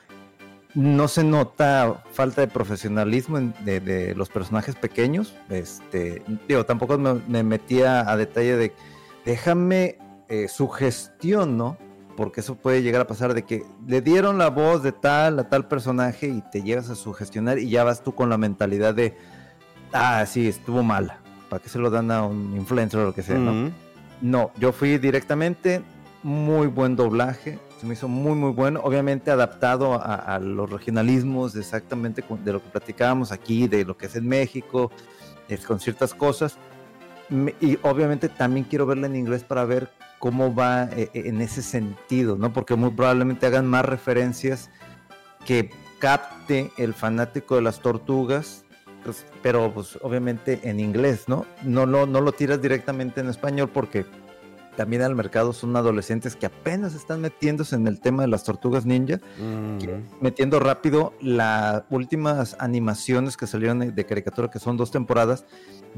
No se nota falta de profesionalismo de, los personajes pequeños. Este, digo, tampoco me, metía a detalle de déjame eh, su gestión, ¿no? Porque eso puede llegar a pasar de que le dieron la voz de tal a tal personaje y te llegas a sugestionar y ya vas tú con la mentalidad de, ah, sí, estuvo mala, ¿para qué se lo dan a un influencer o lo que sea? ¿no? no, yo fui directamente, muy buen doblaje, se me hizo muy, muy bueno, obviamente adaptado a, los regionalismos, exactamente de lo que platicábamos aquí, de lo que es en México, es, con ciertas cosas. Y obviamente también quiero verla en inglés para ver cómo va eh, eh, en ese sentido, ¿no? Porque muy probablemente hagan más referencias que capte el fanático de las tortugas, pues, pero pues obviamente en inglés, ¿no? No, no, no lo tiras directamente en español porque también al mercado son adolescentes que apenas están metiéndose en el tema de las tortugas ninja, metiendo rápido las últimas animaciones que salieron de caricatura, que son dos temporadas,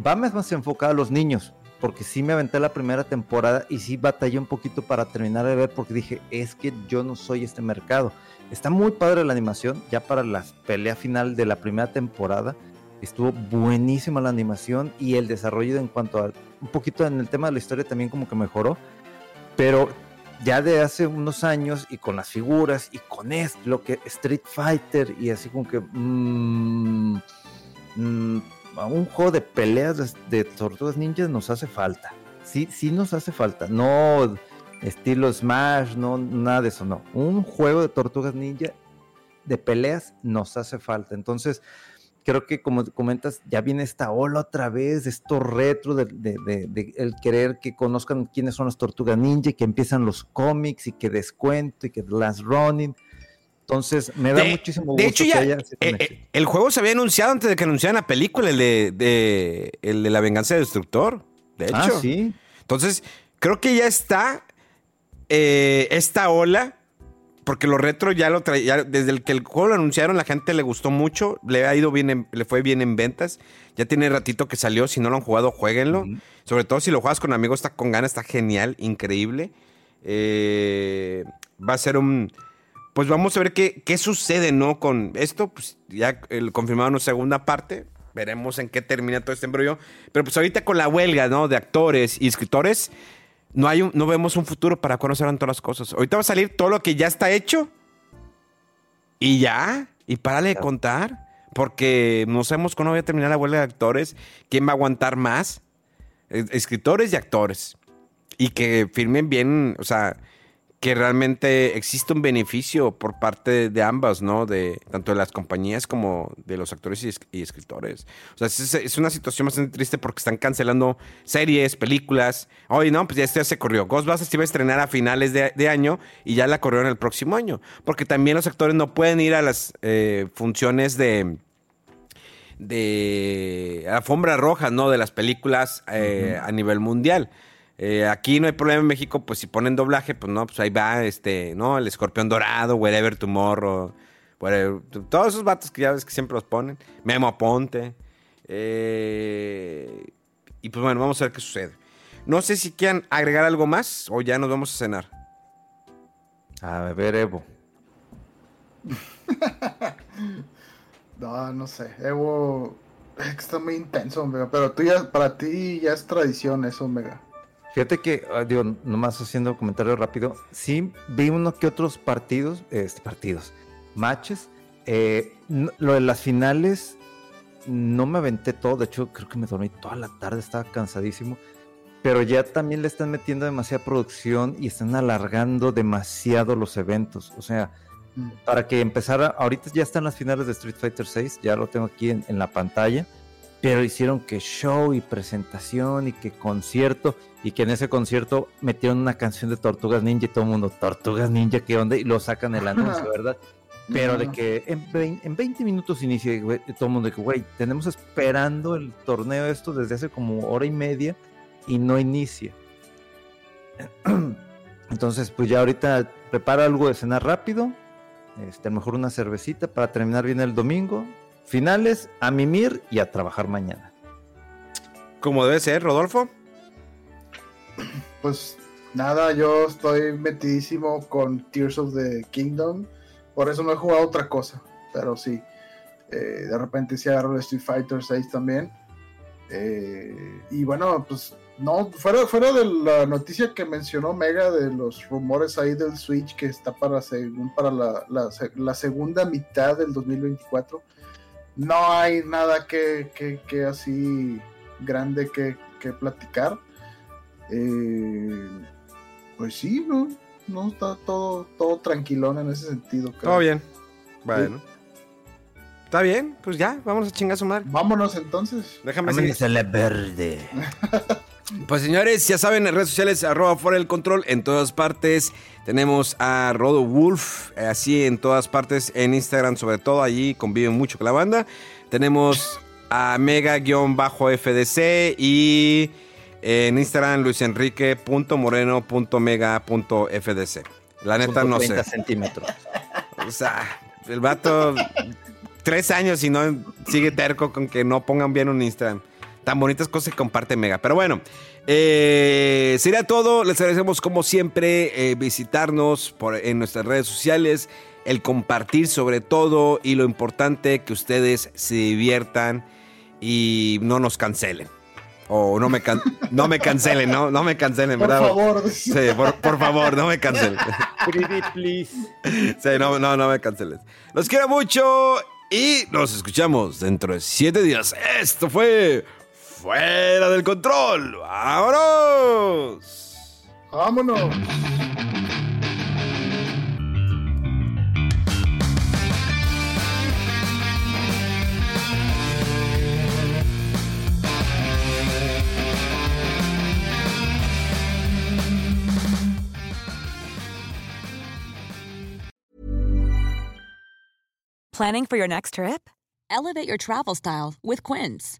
va más enfocada a los niños, porque sí me aventé la primera temporada y sí batallé un poquito para terminar de ver porque dije, es que yo no soy este mercado. Está muy padre la animación, ya para la pelea final de la primera temporada estuvo buenísima la animación y el desarrollo en cuanto a un poquito en el tema de la historia también como que mejoró, pero ya de hace unos años y con las figuras y con esto, lo que Street Fighter y así como que... Mmm, un juego de peleas de, tortugas ninjas nos hace falta. Sí, sí nos hace falta. No estilo Smash, no nada de eso, no. Un juego de tortugas ninja de peleas nos hace falta. Entonces, creo que como comentas, ya viene esta ola otra vez, esto retro de, el querer que conozcan quiénes son las tortugas ninja, que empiezan los cómics y que descuento y que Last Running. Entonces, me da muchísimo gusto. De hecho, ya, eh, eh, el juego se había anunciado antes de que anunciaran la película, el de, el de la venganza del destructor. De ah, hecho. sí. Entonces, creo que ya está. eh, esta ola, porque lo retro ya lo traía, desde el que el juego lo anunciaron, la gente le gustó mucho, le ha ido bien, en- le fue bien en ventas. Ya tiene ratito que salió, si no lo han jugado, jueguenlo. Sobre todo si lo juegas con amigos, está con ganas, está genial, increíble. Eh, va a ser un... Pues vamos a ver qué, qué sucede, ¿no? Con esto, pues ya el confirmado una segunda parte. Veremos en qué termina todo este embrollo. Pero pues ahorita con la huelga, ¿no? De actores y escritores, no, hay un- no vemos un futuro para cuando se hagan todas las cosas. Ahorita va a salir todo lo que ya está hecho. Y ya. Y párale de contar. Porque no sabemos cuándo va a terminar la huelga de actores. ¿Quién va a aguantar más? Escritores y actores. Y que firmen bien, o sea, que realmente existe un beneficio por parte de ambas, ¿no? De tanto de las compañías como de los actores y, es- y escritores. O sea, es, es una situación bastante triste porque están cancelando series, películas. Oye, no, pues ya esto ya se corrió. Ghostbusters se iba a estrenar a finales de, de año y ya la corrieron el próximo año. Porque también los actores no pueden ir a las eh, funciones de de alfombra roja, ¿no? De las películas eh, a nivel mundial. Eh, aquí no hay problema en México, pues si ponen doblaje, pues no, pues ahí va, este, ¿no? El escorpión dorado, Wherever Tomorrow, whatever, todos esos vatos que ya ves que siempre los ponen. Memo Aponte. eh, y pues bueno, vamos a ver qué sucede. No sé si quieran agregar algo más o ya nos vamos a cenar. A ver, Evo. No, no sé. Evo es que está muy intenso, Omega. Pero tú ya, para ti ya es tradición eso, Omega. Fíjate que, ah, digo, nomás haciendo comentario rápido, sí vi uno que otros partidos, este, partidos, matches. eh, lo de las finales no me aventé todo, de hecho creo que me dormí toda la tarde, estaba cansadísimo. Pero ya también le están metiendo demasiada producción y están alargando demasiado los eventos. O sea, Mm. para que empezara, ahorita ya están las finales de Street Fighter 6, ya lo tengo aquí en, en la pantalla, pero hicieron que show y presentación y que concierto, y que en ese concierto metieron una canción de Tortugas Ninja y todo el mundo, Tortugas Ninja, ¿qué onda? Y lo sacan el anuncio, ¿verdad? Pero de que en, en 20 minutos inicia, todo el mundo de que, güey, tenemos esperando el torneo esto desde hace como hora y media y no inicia. Entonces, pues ya ahorita prepara algo de cenar rápido, este, a lo mejor una cervecita para terminar bien el domingo. Finales, a mimir y a trabajar mañana. Como debe ser, Rodolfo. Pues nada, yo estoy metidísimo con Tears of the Kingdom. Por eso no he jugado otra cosa. Pero sí. eh, de repente sí agarro el Street Fighter 6 también. Eh, y bueno, pues no, fuera, fuera de la noticia que mencionó Mega de los rumores ahí del Switch que está para, según para la, la se- la segunda mitad del 2024, no hay nada que, que, que así grande que, que platicar. Eh, pues sí, no, no está todo, todo tranquilón en ese sentido. creo. Todo bien. Bueno. Está bien, pues ya, vamos a chingar a su madre. Vámonos entonces. Déjame seguir. a la verde. Pues señores, ya saben, en redes sociales, arroba fuera del control, en todas partes. Tenemos a Rodo Wolf, eh, así en todas partes, en Instagram sobre todo, allí conviven mucho con la banda. Tenemos a mega-fdc y en Instagram luisenrique.moreno.mega.fdc. La neta no sé. 30 centímetros. O sea, el vato, tres años y no sigue terco con que no pongan bien un Instagram. Tan bonitas cosas que comparte Mega. Pero bueno, eh, sería todo. Les agradecemos como siempre eh, visitarnos por, en nuestras redes sociales, el compartir sobre todo y lo importante que ustedes se diviertan y no nos cancelen. O no me, can- no me cancelen, no, no me cancelen, Por ¿verdad? favor. Sí, por, por favor, no me cancelen. Pretty please. Sí, no, no, no me canceles. Los quiero mucho y nos escuchamos dentro de siete días. Esto fue Fuera del Control. ¡Vámonos! Vámonos. Planning for your next trip? Elevate your travel style with Quince.